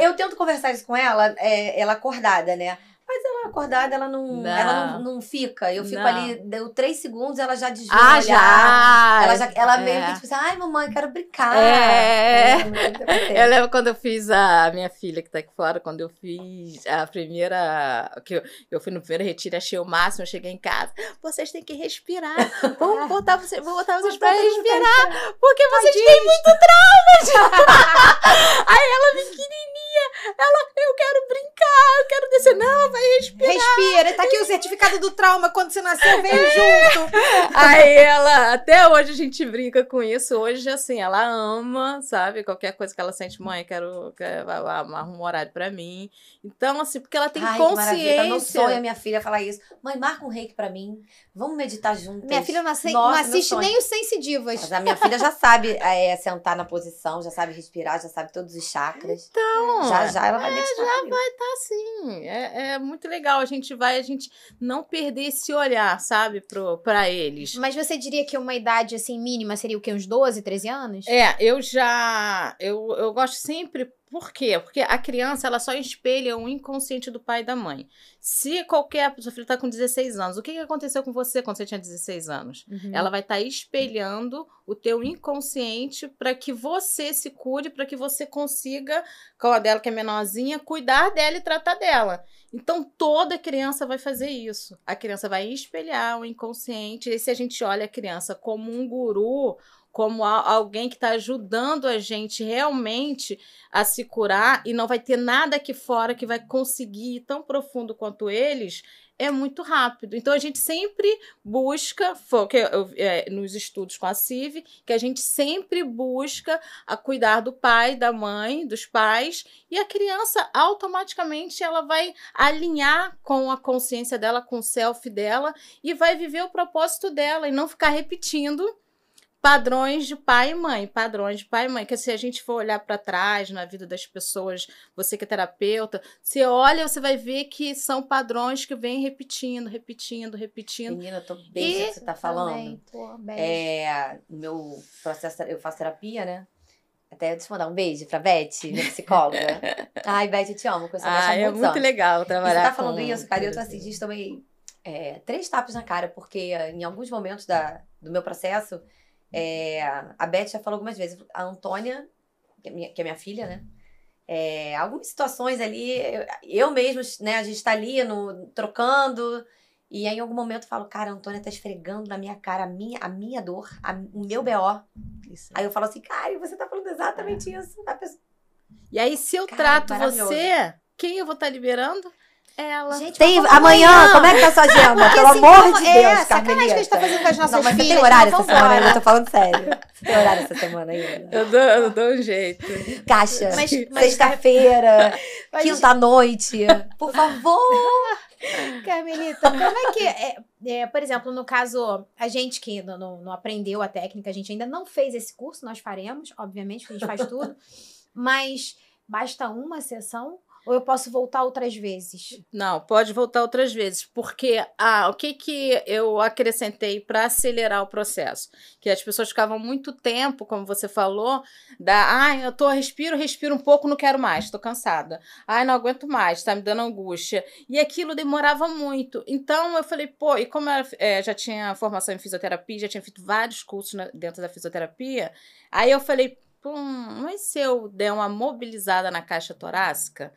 Eu tento conversar isso com ela, é, ela acordada, né? Mas ela acordada, ela não, Não. ela não, não fica. Eu fico Não. ali, deu três segundos, ela já desvia Ah, já! Ela, já, ela É. meio que tipo assim, ai mamãe, quero brincar. É. É. Eu lembro quando eu fiz a minha filha que tá aqui fora, quando eu fiz a primeira. que eu, eu fui no primeiro retiro, achei o máximo, eu cheguei em casa. Vocês têm que respirar. Vamos botar, você, vou botar vocês pra respirar, porque vocês têm muito trauma. Aí ela, pequenininha, ela, eu quero brincar, eu quero descer. Não, vai respirar. Respira, tá aqui o certificado do trauma. Quando você nasceu, veio junto. Aí ela, até hoje a gente brinca com isso. Hoje, assim, ela ama, sabe? Qualquer coisa que ela sente, mãe, quero, quero arruma um horário pra mim. Então, assim, porque ela tem Ai, que maravilha. Tá no consciência. sonho a minha filha falar isso. Mãe, marca um reiki pra mim. Vamos meditar juntas. Minha filha não, assi- Nossa, não assiste nem os Sense Divas. Mas a minha filha já sabe é, sentar na posição, já sabe respirar, já sabe todos os chakras. Então, já já ela vai meditar. comigo. assim, é, é muito legal. A gente vai, a gente não perder esse olhar, sabe, pro, pra eles. Mas você diria que uma idade assim mínima seria o quê? Uns 12, 13 anos? É, eu já. Eu, eu gosto sempre. Por quê? Porque a criança ela só espelha o inconsciente do pai e da mãe. Se qualquer. Sua filha está com 16 anos, o que, que aconteceu com você quando você tinha 16 anos? Uhum. Ela vai estar espelhando o teu inconsciente para que você se cure, para que você consiga, com a dela que é menorzinha, cuidar dela e tratar dela. Então toda criança vai fazer isso. A criança vai espelhar o inconsciente. E se a gente olha a criança como um guru, como alguém que está ajudando a gente realmente a se curar e não vai ter nada aqui fora que vai conseguir ir tão profundo quanto eles, é muito rápido. Então a gente sempre busca, é, nos estudos com a CIV, que a gente sempre busca a cuidar do pai, da mãe, dos pais, e a criança automaticamente ela vai alinhar com a consciência dela, com o self dela, e vai viver o propósito dela e não ficar repetindo padrões de pai e mãe, padrões de pai e mãe, que se a gente for olhar para trás na vida das pessoas, você que é terapeuta, você olha, você vai ver que são padrões que vêm repetindo, repetindo, repetindo. Menina, eu tô bem E que você tá falando. Também, pô, bem. É, meu processo, eu faço terapia, né? Até eu mandar um beijo pra Beth, minha psicóloga. Ai, Beth, eu te amo, conheço a Beth há Ah, é muito anos. legal E você trabalhar tá falando isso, cara, e eu tô assim, gente, tomei é, três tapas na cara, porque eh, em alguns momentos da, do meu processo, é, a Beth já falou algumas vezes, a Antônia, que é minha, que é minha filha, né? É, algumas situações ali, eu, eu mesmo, né, a gente tá ali no, trocando, e aí em algum momento eu falo, cara, a Antônia tá esfregando na minha cara a minha, a minha dor, a- o meu BO. Isso. Aí eu falo assim, cara, e você tá falando exatamente isso. Pessoa, E aí, se eu Cara, trato você, quem eu vou estar liberando? Ela. Gente, Tem vamos amanhã, como é que tá sua agenda? Porque, Pelo assim, amor como- de é, Deus, sacanagem que a gente tá fazendo com as nossas Não, mas você filhas, tem horário mas essa semana vambora. ainda? Eu tô falando sério. Você tem horário essa semana ainda? Eu dou, eu dou um jeito. Caixa, sexta-feira, Mas, quinta-noite. Por favor. Carmelita, como é que. É, é, por exemplo, no caso, a gente que não, não, não aprendeu a técnica, a gente ainda não fez esse curso, nós faremos, obviamente, porque a gente faz tudo. mas basta uma sessão Ou eu posso voltar outras vezes? Não, pode voltar outras vezes, porque ah, o que, que eu acrescentei para acelerar o processo? Que as pessoas ficavam muito tempo, como você falou, da, ai, eu tô, respiro, respiro um pouco, não quero mais, tô cansada. Ai, não aguento mais, tá me dando angústia. E aquilo demorava muito. Então eu falei, pô, e como eu é, já tinha formação em fisioterapia, já tinha feito vários cursos na, dentro da fisioterapia, aí eu falei, pô, mas se eu der uma mobilizada na caixa torácica,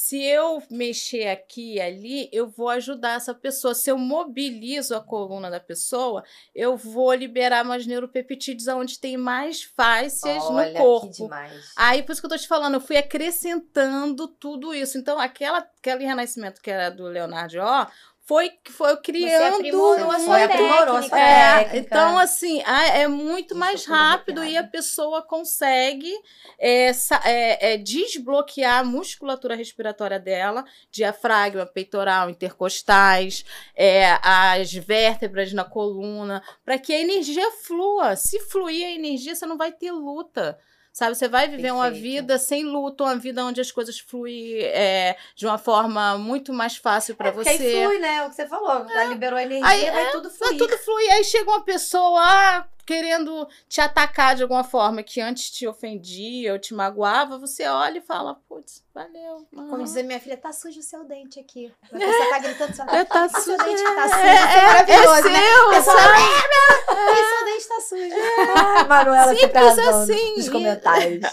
se eu mexer aqui e ali, eu vou ajudar essa pessoa. Se eu mobilizo a coluna da pessoa, eu vou liberar mais neuropeptídeos onde tem mais fáscias Olha, no corpo. Que demais. Aí, por isso que eu tô te falando, eu fui acrescentando tudo isso. Então, aquela, aquele renascimento que era do Leonardo Ó, foi que foi criando aprimorou a sua Foi aprimorou técnica. sua é, então assim, é muito mais dando rápido e a pessoa consegue é, é, é, desbloquear a musculatura respiratória dela, diafragma, peitoral, intercostais, é, as vértebras na coluna, para que a energia flua. Se fluir a energia, você não vai ter luta. Sabe, você vai viver uma Perfeito. vida sem luta, uma vida onde as coisas fluem é, de uma forma muito mais fácil para É, você. aí flui, né? O que você falou. Já liberou a energia, Aí, vai tudo Vai fluir. tudo flui. Aí chega uma pessoa ah, querendo te atacar de alguma forma que antes te ofendia ou te magoava, você olha e fala, putz, valeu. Como aham. diz a minha filha, tá sujo o seu dente aqui. Pessoa tá gritando, você fala, É, tá "Ah, seu sujo, dente tá é, sujo. é, é maravilhoso, é né? seu, pessoa? "É, meu, seu dente tá sujo. Ah, Manuela Simples arrasando assim. Nos comentários.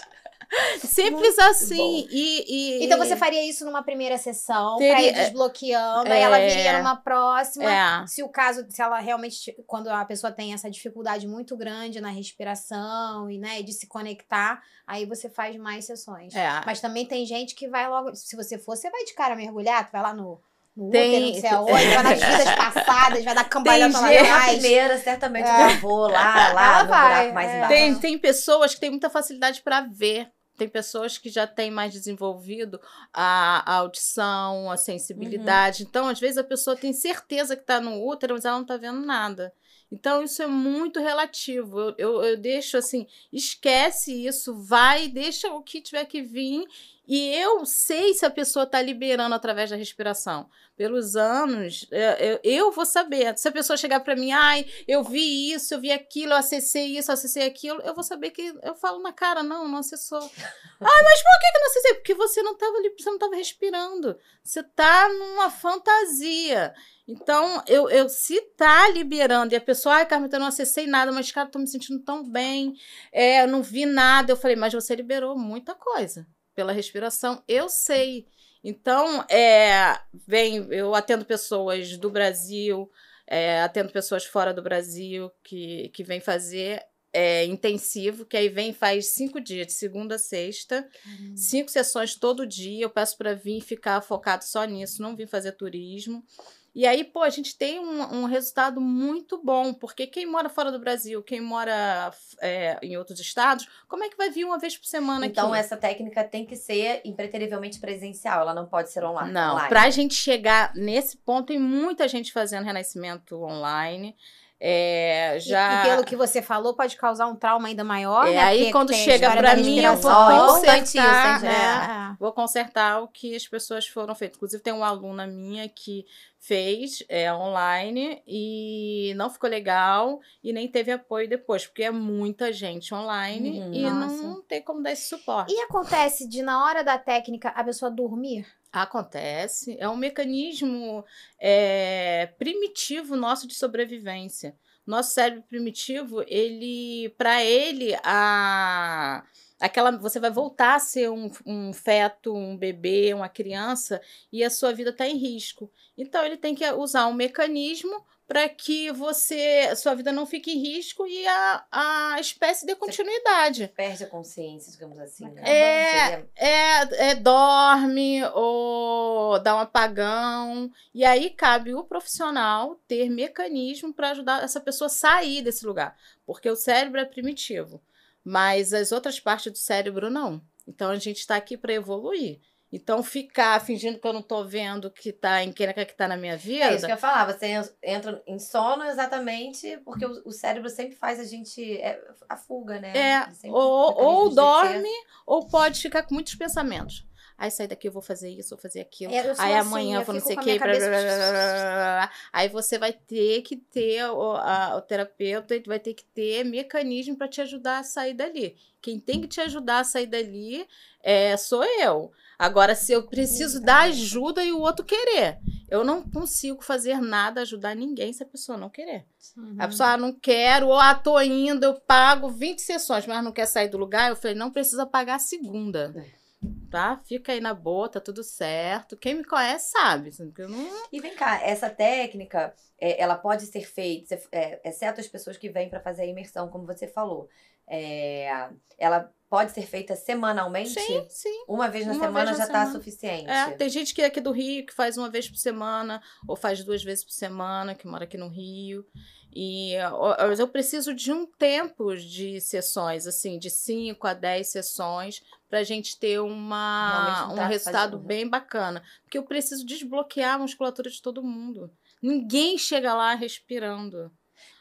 Simples assim. E, e- Então você faria isso numa primeira sessão, pra Teria- ir desbloqueando, aí ela É. viria numa próxima. É. Se o caso, se ela realmente, quando a pessoa tem essa dificuldade muito grande na respiração e, né, de se conectar, aí você faz mais sessões. É. Mas também tem gente que vai logo, se você for, você vai de cara mergulhar, tu vai lá no, no Tem- útero, não sei aonde, vai nas vidas passadas, vai dar cambalhota lá gente- Na atrás. primeira, certamente É. eu vou lá, lá, no vai, buraco mais é. embaixo. Tem, tem pessoas que têm muita facilidade para ver. Tem pessoas que já têm mais desenvolvido a, a audição, a sensibilidade. Então, às vezes, a pessoa tem certeza que está no útero, mas ela não está vendo nada. Então, isso é muito relativo. Eu, eu, eu deixo assim, esquece isso, vai, deixa o que tiver que vir. E eu sei se a pessoa está liberando através da respiração. Pelos anos, é, eu, eu vou saber. Se a pessoa chegar para mim, ai, eu vi isso, eu vi aquilo, eu acessei isso, eu acessei aquilo, eu vou saber que eu falo na cara, não, não acessou. ai, mas por que, que não acessei? Porque você não estava você não estava respirando. Você tá numa fantasia. Então, eu, eu se tá liberando e a pessoa, ai, Carmen, eu não acessei nada, mas, cara, tô me sentindo tão bem, é, eu não vi nada. Eu falei, mas você liberou muita coisa pela respiração, eu sei. Então, é, vem, eu atendo pessoas do Brasil, é, atendo pessoas fora do Brasil que, que vêm fazer é, intensivo, que aí vem e faz cinco dias, de segunda a sexta, cinco sessões todo dia. Eu peço para vir ficar focado só nisso, não vim fazer turismo. E aí, pô, a gente tem um, um resultado muito bom, porque quem mora fora do Brasil, quem mora é, em outros estados, como é que vai vir uma vez por semana Então, aqui? essa técnica tem que ser impreterivelmente presencial, ela não pode ser online. Não, online. pra gente chegar nesse ponto, tem muita gente fazendo renascimento online. É, E- já... E, pelo que você falou, pode causar um trauma ainda maior, É, né? aí Porque quando chega da mim, eu vou. Ó, importante isso, consertar, gente? né? É. Vou consertar o que as pessoas foram feitas. Inclusive, tem uma aluna minha que fez é, online e não ficou legal e nem teve apoio depois, porque é muita gente online Uhum. e Nossa. não tem como dar esse suporte. E acontece de, na hora da técnica, a pessoa dormir? Acontece. É um mecanismo é, primitivo nosso de sobrevivência. Nosso cérebro primitivo, ele, para ele, a aquela você vai voltar a ser um, um feto, um bebê, uma criança e a sua vida está em risco. Então ele tem que usar um mecanismo para que você sua vida não fique em risco e a, a espécie dê continuidade. Perde a consciência, digamos assim. Né? É. Seria- É, é, dorme ou dá um apagão. E aí cabe o profissional ter mecanismo para ajudar essa pessoa a sair desse lugar. Porque o cérebro é primitivo, mas as outras partes do cérebro não. Então a gente está aqui para evoluir. Então ficar fingindo que eu não tô vendo que tá em quem que tá na minha vida. É isso que eu ia falar, você en- entra em sono exatamente porque o, o cérebro sempre faz a gente. é, a fuga, né? É, sempre- ou, ou dorme ou pode ficar com muitos pensamentos. Aí sair daqui eu vou fazer isso, vou fazer aquilo. É, aí assim, amanhã eu vou não sei o que. minha cabeça- Aí você vai ter que ter, o, a- o terapeuta vai ter que ter mecanismo para te ajudar a sair dali. Quem tem que te ajudar a sair dali é, sou eu. Agora, se eu preciso dar ajuda e o outro querer, eu não consigo fazer nada, ajudar ninguém se a pessoa não querer. Uhum. A pessoa, ah, não quero, ou ah, tô indo, eu pago 20 sessões, mas não quer sair do lugar. Eu falei, não precisa pagar a segunda. Tá? Fica aí na boa, tá tudo certo. Quem me conhece sabe. assim, que eu não... E vem cá, essa técnica, é, ela pode ser feita, é, exceto as pessoas que vêm para fazer a imersão, como você falou. É, ela pode ser feita semanalmente? Sim, sim. Uma vez na Uma semana vez na já tá semana. suficiente. É, tem gente que é aqui do Rio que faz uma vez por semana, ou faz duas vezes por semana, que mora aqui no Rio. E eu preciso de um tempo de sessões, assim, de 5 a 10 sessões, pra gente ter uma, um resultado fazendo. bem bacana. Porque eu preciso desbloquear a musculatura de todo mundo. Ninguém chega lá respirando.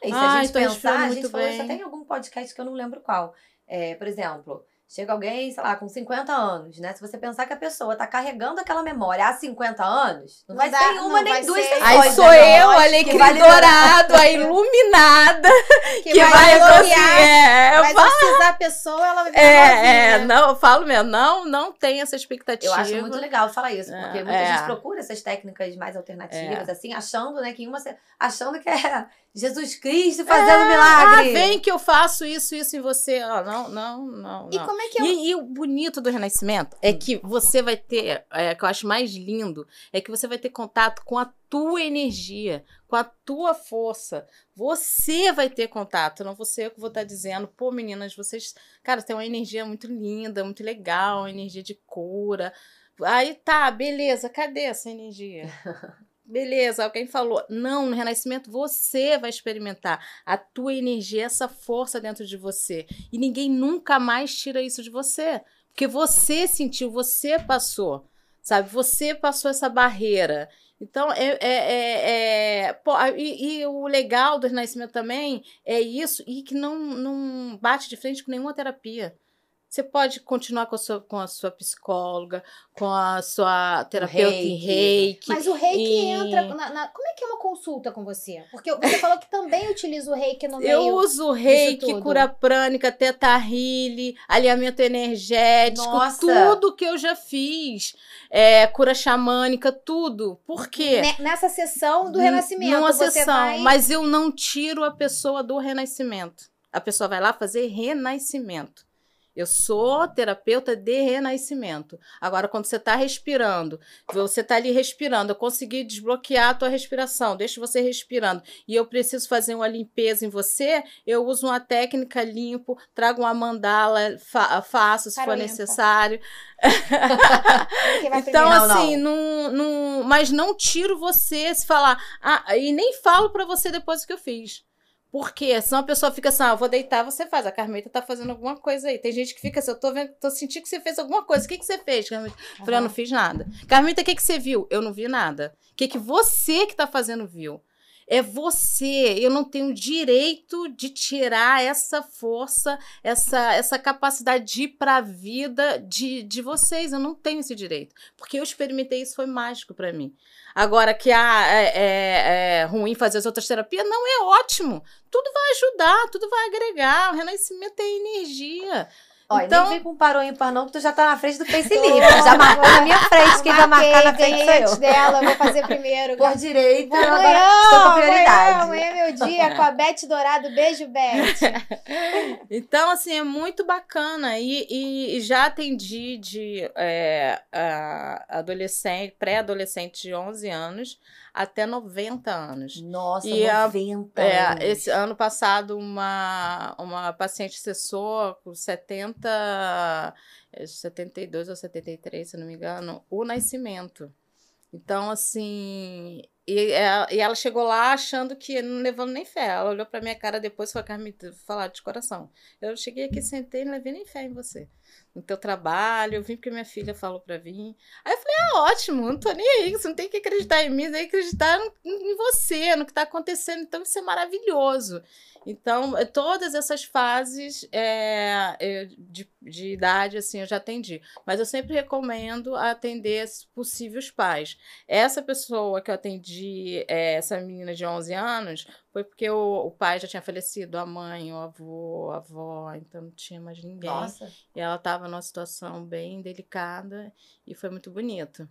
E se Ai, a gente pensar, a gente muito falou isso bem. até em algum podcast que eu não lembro qual. É, por exemplo, chega alguém, sei lá, com 50 anos, né? Se você pensar que a pessoa tá carregando aquela memória há 50 anos, não, Não vai dá- ser uma nem duas ser-. Aí né, sou meu? eu, alecrim que vai dourado, a iluminada, Que, que, vai, vai, assim, é, eu vai exorcizar a pessoa, ela vai É, é, não, eu falo mesmo, não, não tem essa expectativa. Eu acho muito legal falar isso, É, porque muita é. gente procura essas técnicas mais alternativas, assim, achando, né, que em uma achando que é Jesus Cristo fazendo Ah, milagre. vem que eu faço isso, isso em você. Ah, não, não, não, E não. como é que eu... E, e o bonito do Renascimento é que você vai ter, é, que eu acho mais lindo, é que você vai ter contato com a tua energia, com a tua força. Você vai ter contato, não você que vou estar dizendo, pô, meninas, vocês, cara, tem uma energia muito linda, muito legal, uma energia de cura. Aí tá, beleza, cadê essa energia? Beleza, alguém falou. Não, no renascimento você vai experimentar a tua energia, essa força dentro de você. E ninguém nunca mais tira isso de você. Porque você sentiu, você passou. Sabe? Você passou essa barreira. Então, é. é, é, é- pô, e, e o legal do renascimento também é isso, e que não, não bate de frente com nenhuma terapia. Você pode continuar com a sua, com a sua psicóloga, com a sua terapeuta em reiki. reiki. Mas o reiki E- entra. na- na- Como é que é uma consulta com você? Porque você falou que também utiliza o reiki no meio. Eu uso reiki, tudo. cura prânica, teta healing, alinhamento energético, Nossa. tudo que eu já fiz. É, cura xamânica, tudo. Por quê? Ne- Nessa sessão do N- renascimento. Numa você sessão, vai... mas eu não tiro a pessoa do renascimento. A pessoa vai lá fazer renascimento. Eu sou terapeuta de renascimento. Agora, quando você está respirando, você está ali respirando, eu consegui desbloquear a tua respiração, deixo você respirando, e eu preciso fazer uma limpeza em você, eu uso uma técnica limpo, trago uma mandala, fa- faço se Para for limpa. necessário. Então. Não, assim, não. Não, mas não tiro você se falar. Ah, e nem falo pra você depois o que eu fiz. Por quê? Senão a pessoa fica assim, ah, eu vou deitar, você faz. A Carmeta tá fazendo alguma coisa aí. Tem gente que fica assim, eu tô vendo, tô sentindo que você fez alguma coisa. O que, que você fez, Carmeta? Eu falei, eu não fiz nada. Carmeta, o que, que você viu? Eu não vi nada. O que, que você que tá fazendo viu? É você. Eu não tenho direito de tirar essa força, essa, essa capacidade de ir pra vida de, de vocês. Eu não tenho esse direito. Porque eu experimentei isso, foi mágico pra mim. Agora que ah, é, é- é ruim fazer as outras terapias, não é ótimo. Tudo vai ajudar, tudo vai agregar. O renascimento é energia. Ó, Então- nem vem com parou ímpar não, que tu já tá na frente do facelift. já marcou na minha frente. Quem vai marcar na frente ganhei sou antes eu. dela, vou fazer primeiro. Por direito, agora estou com amanhã, prioridade. amanhã é meu dia com a Beth Dourado. Beijo, Beth. Então, assim, é muito bacana. E, e- e já atendi de é, adolescente, pré-adolescente de 11 anos até 90 anos. Nossa, E a- 90 É, anos. esse ano passado, uma, uma paciente cessou com 70, eh, 72 ou 73, se não me engano, o nascimento. Então, assim, e, ela, e ela chegou lá achando que não levando nem fé. Ela olhou pra minha cara depois e falou, Carmita, falar de coração. Eu cheguei aqui, sentei e não levei nem fé em você. No teu trabalho, eu vim porque minha filha falou pra vir. Aí eu falei, ah, ótimo, não tô nem aí, você não tem que acreditar em mim, tem que acreditar em você, no que tá acontecendo. Então isso é maravilhoso. Então, eh, todas essas fases é, de, de idade, assim, eu já atendi. Mas eu sempre recomendo atender possíveis pais. Essa pessoa que eu atendi, é, essa menina de 11 anos, foi porque o, o pai já tinha falecido, a mãe, o avô, a avó, então não tinha mais ninguém. Nossa. E ela estava numa situação bem delicada e foi muito bonito.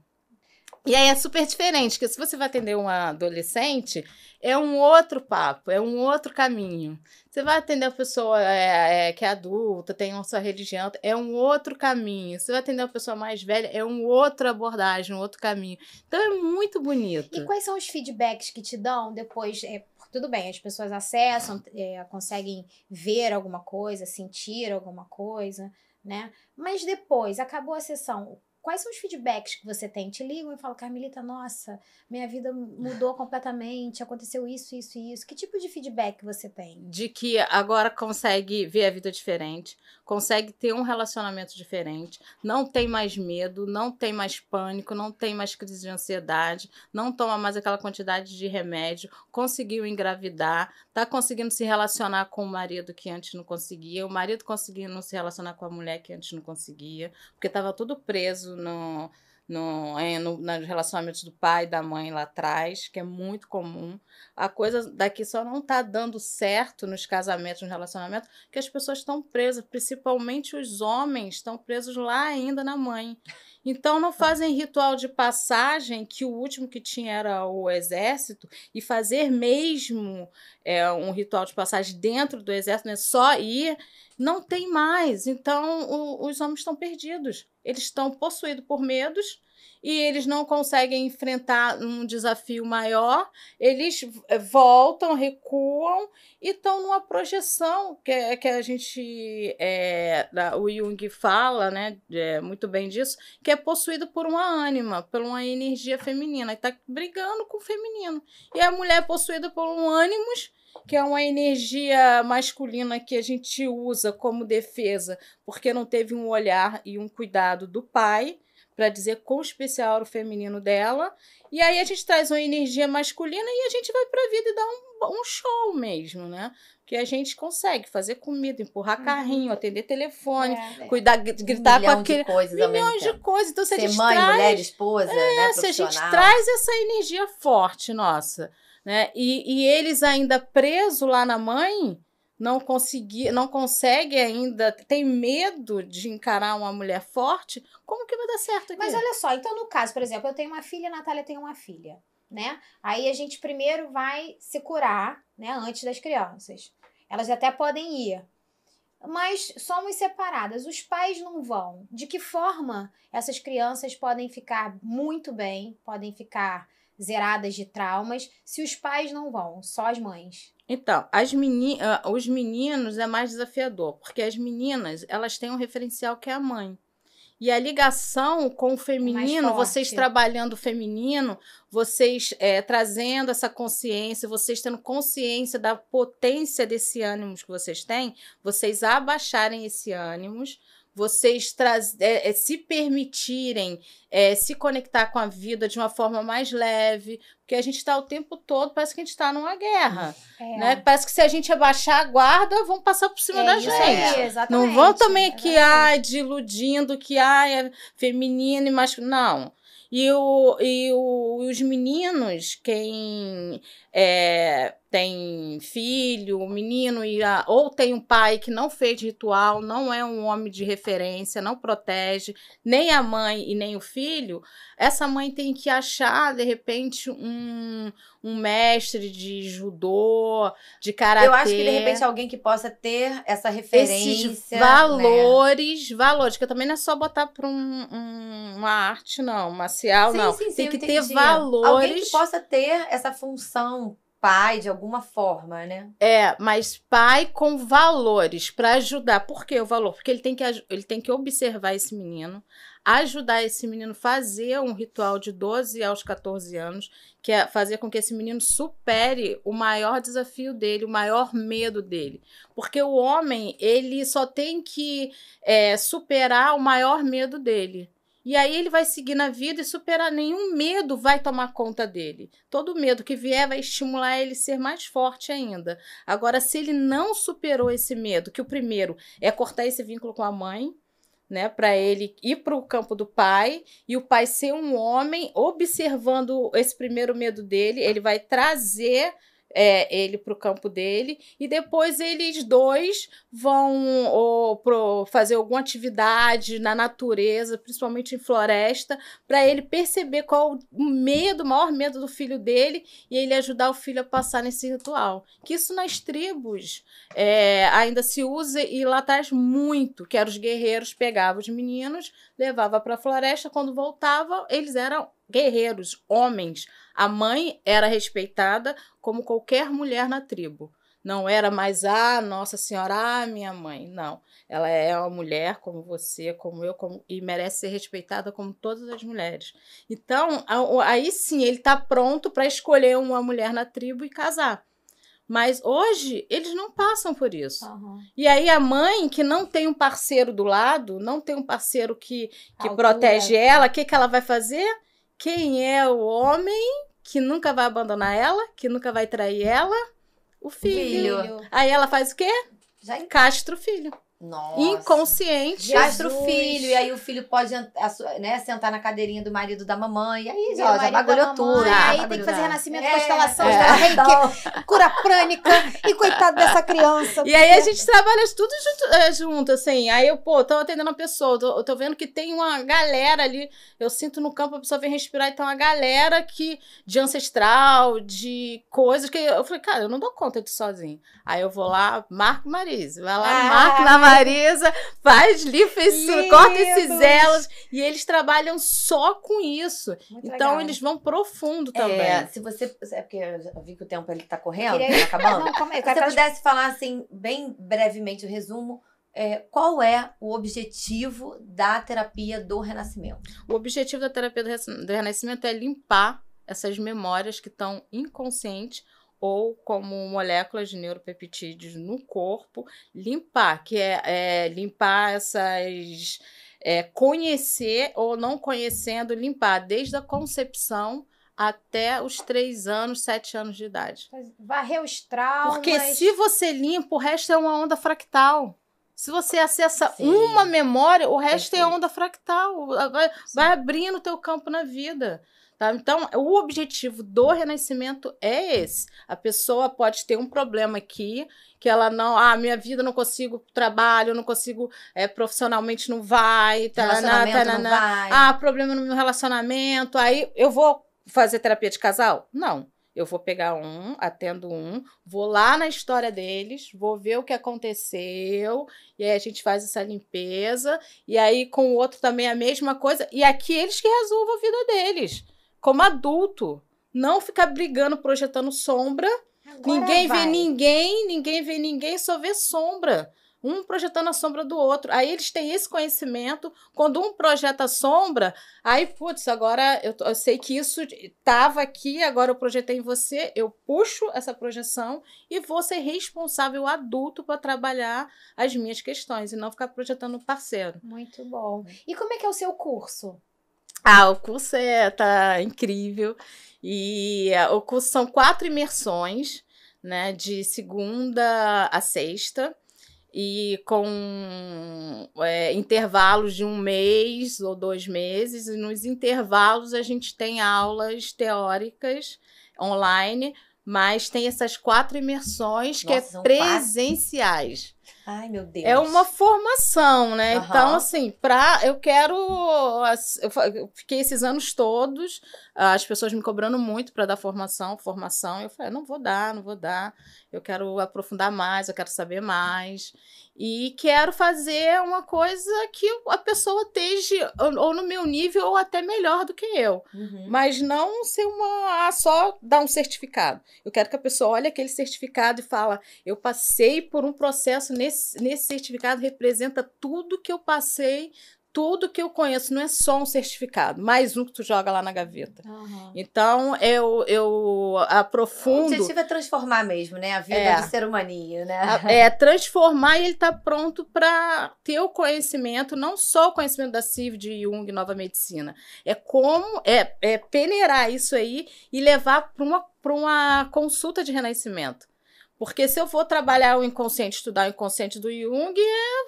E aí é super diferente, porque se você vai atender um adolescente, é um outro papo, é um outro caminho. Você vai atender uma pessoa é, é, que é adulta, tem a sua religião, é um outro caminho. Você vai atender uma pessoa mais velha, é um outra abordagem, um outro caminho. Então é muito bonito. E quais são os feedbacks que te dão depois? É, tudo bem, as pessoas acessam, é, conseguem ver alguma coisa, sentir alguma coisa, né? Mas depois, acabou a sessão, Quais são os feedbacks que você tem? Te ligam e falam, Carmelita, nossa, minha vida mudou completamente, aconteceu isso, isso e isso. Que tipo de feedback você tem? De que agora consegue ver a vida diferente, consegue ter um relacionamento diferente, não tem mais medo, não tem mais pânico, não tem mais crise de ansiedade, não toma mais aquela quantidade de remédio, conseguiu engravidar, tá conseguindo se relacionar com o marido que antes não conseguia, o marido conseguindo se relacionar com a mulher que antes não conseguia, porque estava tudo preso no, no, é, no, nos relacionamentos do pai e da mãe lá atrás, que é muito comum. A coisa daqui só não está dando certo nos casamentos, no relacionamento, que as pessoas estão presas, principalmente os homens estão presos lá ainda na mãe. Então não fazem ritual de passagem, que o último que tinha era o exército, e fazer mesmo é, um ritual de passagem dentro do exército, né? só ir, não tem mais. Então o, os homens estão perdidos. Eles estão possuídos por medos e eles não conseguem enfrentar um desafio maior, eles eh, voltam, recuam e estão numa projeção que, é, que a gente, é, o Jung fala né, é, muito bem disso, que é possuído por uma ânima, por uma energia feminina, e está brigando com o feminino. E a mulher é possuída por um ânimos que é uma energia masculina que a gente usa como defesa, porque não teve um olhar e um cuidado do pai para dizer quão especial era o feminino dela. E aí a gente traz uma energia masculina e a gente vai para a vida e dá um, um show mesmo, né? Que a gente consegue fazer comida, empurrar uhum. carrinho, atender telefone, é, cuidar, gritar um com aquele. De coisas milhões de coisas. Então, se Ser a gente mãe, traz, mulher, esposa, é, né, se a gente traz essa energia forte, nossa, né? E, e eles ainda presos lá na mãe, não conseguir, não consegue ainda, tem medo de encarar uma mulher forte, como que vai dar certo aqui? Mas olha só, então no caso, por exemplo, eu tenho uma filha, a Natália tem uma filha, né? Aí a gente primeiro vai se curar, né, antes das crianças. Elas até podem ir, mas somos separadas. Os pais não vão. De que forma essas crianças podem ficar muito bem, podem ficar zeradas de traumas, se os pais não vão, só as mães? Então, as meni uh, os meninos é mais desafiador, porque as meninas, elas têm um referencial que é a mãe. E a ligação com o feminino, vocês trabalhando o feminino, vocês é, trazendo essa consciência, vocês tendo consciência da potência desse ânimo que vocês têm, vocês abaixarem esse ânimo, vocês traz, é, é, se permitirem é, se conectar com a vida de uma forma mais leve, porque a gente está o tempo todo, parece que a gente está numa guerra. É. Né? Parece que se a gente abaixar a guarda, vão passar por cima é da gente. Não vão também que, ai, diludindo que ai, é feminino e masculino. Não. E, o, e o, os meninos, quem é, tem filho, menino, e a, ou tem um pai que não fez ritual, não é um homem de referência, não protege nem a mãe e nem o filho, essa mãe tem que achar, de repente, um, um mestre de judô, de karatê. Eu acho que, de repente, alguém que possa ter essa referência. Esses valores, né? valores, que também não é só botar para um, um, uma arte, não, marcial, sim, não. Sim, sim, tem que ter valores. Alguém que possa ter essa função pai de alguma forma, né? É, mas pai com valores para ajudar. Por que o valor? Porque ele tem que, ele tem que observar esse menino, ajudar esse menino a fazer um ritual de 12 aos 14 anos, que é fazer com que esse menino supere o maior desafio dele, o maior medo dele. Porque o homem, ele só tem que é, superar o maior medo dele. E aí ele vai seguir na vida e superar nenhum medo vai tomar conta dele. Todo medo que vier vai estimular ele a ser mais forte ainda. Agora, se ele não superou esse medo, que o primeiro é cortar esse vínculo com a mãe, né, para ele ir para o campo do pai e o pai ser um homem observando esse primeiro medo dele, ele vai trazer é, ele para o campo dele e depois eles dois vão ou, pro, fazer alguma atividade na natureza, principalmente em floresta, para ele perceber qual o medo, o maior medo do filho dele e ele ajudar o filho a passar nesse ritual. Que isso nas tribos é, ainda se usa e lá atrás muito, que eram os guerreiros pegavam os meninos, levava para a floresta, quando voltavam eles eram guerreiros, homens. A mãe era respeitada como qualquer mulher na tribo. Não era mais, ah, Nossa Senhora, ah, minha mãe. Não. Ela é uma mulher como você, como eu, como, e merece ser respeitada como todas as mulheres. Então, aí sim, ele está pronto para escolher uma mulher na tribo e casar. Mas hoje eles não passam por isso. Uhum. E aí a mãe que não tem um parceiro do lado, não tem um parceiro que, que protege ela, o que, que ela vai fazer? Quem é o homem que nunca vai abandonar ela, que nunca vai trair ela? O filho. filho. Aí ela faz o quê? Já Castra o filho. Nossa. Inconsciente. Castra o filho, e aí o filho pode né, sentar na cadeirinha do marido da mamãe. E aí já, já bagulhou tudo. Aí tem que fazer renascimento, é, constelação, é, então... cura prânica. E coitado dessa criança. E aí a gente trabalha tudo junto, é, junto, assim. Aí eu, pô, tô atendendo uma pessoa, tô, tô vendo que tem uma galera ali. Eu sinto no campo, a pessoa vem respirar, e tem uma galera que, de ancestral, de coisas que. Eu falei, cara, eu não dou conta de sozinho. Aí eu vou lá, Marco Marise, vai lá, ah, Marco na Marisa, faz, isso, corta esses elos. E eles trabalham só com isso. Muito então legal. eles vão profundo é, também. É, se você. É porque eu vi que o tempo ele tá correndo, queria... tá acabando. Não, como é? Se você pudesse falar assim, bem brevemente o resumo. É, qual é o objetivo da terapia do renascimento? O objetivo da terapia do renascimento é limpar essas memórias que estão inconscientes ou como moléculas de neuropeptídeos no corpo, limpar, que é, é limpar essas. É, conhecer ou não conhecendo, limpar desde a concepção até os três anos, sete anos de idade. Varrer os traumas. Porque se você limpa, o resto é uma onda fractal. Se você acessa Sim. uma memória, o resto é onda fractal. Vai, vai abrindo o teu campo na vida. Tá? Então, o objetivo do renascimento é esse. A pessoa pode ter um problema aqui, que ela não, ah, minha vida não consigo trabalho, não consigo é, profissionalmente não vai, relacionamento tá, não vai. ah, problema no meu relacionamento, aí eu vou fazer terapia de casal? Não. Eu vou pegar um, atendo um, vou lá na história deles, vou ver o que aconteceu, e aí a gente faz essa limpeza, e aí com o outro também a mesma coisa, e aqui eles que resolvam a vida deles como adulto. Não ficar brigando, projetando sombra. Agora ninguém vai. vê ninguém, ninguém vê ninguém, só vê sombra. Um projetando a sombra do outro. Aí eles têm esse conhecimento. Quando um projeta a sombra, aí, putz, agora eu, eu sei que isso estava aqui, agora eu projetei em você, eu puxo essa projeção e vou ser responsável adulto para trabalhar as minhas questões e não ficar projetando o parceiro. Muito bom. E como é que é o seu curso? Ah, o curso é, tá incrível. E é, o curso são quatro imersões, né? De segunda a sexta. E com é, intervalos de um mês ou dois meses. E nos intervalos a gente tem aulas teóricas online, mas tem essas quatro imersões Nossa, que é presenciais. Quatro. Ai, meu Deus. É uma formação, né? Uhum. Então, assim, pra, eu quero. Eu fiquei esses anos todos, as pessoas me cobrando muito para dar formação, formação. Eu falei, não vou dar, não vou dar. Eu quero aprofundar mais, eu quero saber mais. E quero fazer uma coisa que a pessoa esteja ou no meu nível ou até melhor do que eu. Uhum. Mas não ser uma. Ah, só dar um certificado. Eu quero que a pessoa olhe aquele certificado e fala: eu passei por um processo nesse, nesse certificado, representa tudo que eu passei tudo que eu conheço não é só um certificado, mais um que tu joga lá na gaveta. Aham. Então, eu, eu O aprofundo. objetivo é transformar mesmo, né? A vida É. do ser humaninho, né? É transformar e ele tá pronto para ter o conhecimento, não só o conhecimento da CIV, de Jung, Nova Medicina. É como é, é peneirar isso aí e levar para uma, pra uma consulta de renascimento. Porque se eu for trabalhar o inconsciente, estudar o inconsciente do Jung, é...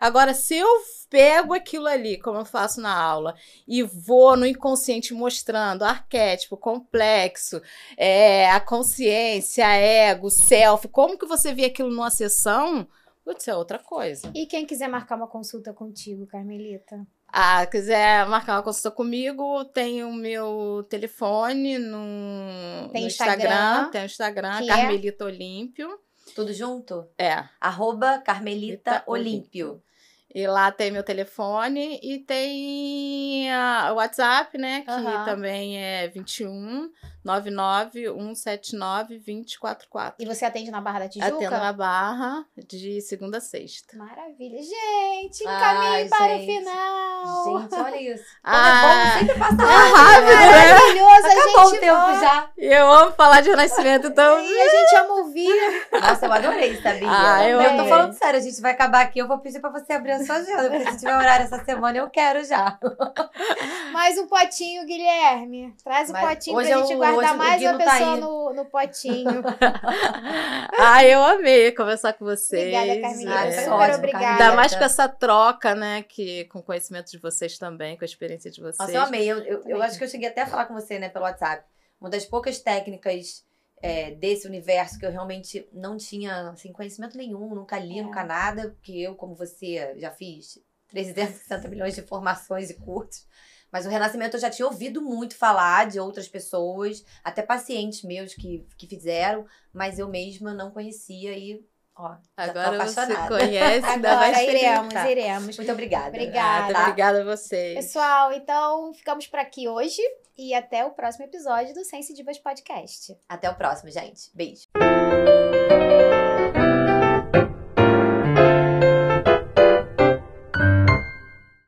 agora se eu pego aquilo ali, como eu faço na aula, e vou no inconsciente mostrando arquétipo, complexo, é, a consciência, ego, self, como que você vê aquilo numa sessão, putz, é outra coisa. E quem quiser marcar uma consulta contigo, Carmelita? Ah, quiser marcar uma consulta comigo, tem o meu telefone no, Tem no Instagram, Instagram, tem o Instagram, é? Carmelita Olímpio. Tudo junto? É. Arroba Carmelita Olímpio. E lá tem meu telefone e tem a- o WhatsApp, né? Que Aham. também é 21 99 179 2044. E você atende na Barra da Tijuca? Atendo na barra de segunda a sexta. Maravilha. Gente, Ai, caminho para o gente. final. Gente, olha isso. Ah, é bom, sempre passa é rápido. rápido, né? Maravilhoso, a Acabou gente o tempo já. Eu amo falar de renascimento, então. E a gente ama ouvir. Nossa, eu adorei, sabia? Ah, eu eu tô falando sério, a gente vai acabar aqui. Eu vou pedir pra você abrir a sua agenda, porque se tiver horário essa semana, eu quero já. Mais um potinho, Guilherme. Traz o Mas potinho pra é gente o- guardar hoje o mais Gui uma tá pessoa aí. no, no potinho. ah, eu amei conversar com vocês. Obrigada, Carmelita. Ah, É. Super ótimo, obrigada. Ainda mais com essa troca, né? Que, com o conhecimento de vocês também, com a experiência de vocês. Nossa, eu amei. Eu, eu, eu acho que eu cheguei até a falar com você, né, pelo WhatsApp. Uma das poucas técnicas é, desse universo que eu realmente não tinha assim, conhecimento nenhum, nunca li, É. nunca nada, porque eu, como você, já fiz 360 milhões de formações e cursos. Mas o Renascimento eu já tinha ouvido muito falar de outras pessoas, até pacientes meus que, que fizeram, mas eu mesma não conhecia e, ó, já tô Agora você conhece, ainda vai Agora iremos, experimentar. iremos. Muito obrigada. Obrigada. Tá? Obrigada a vocês. Pessoal, então ficamos por aqui hoje e até o próximo episódio do Sense Divas Podcast. Até o próximo, gente. Beijo.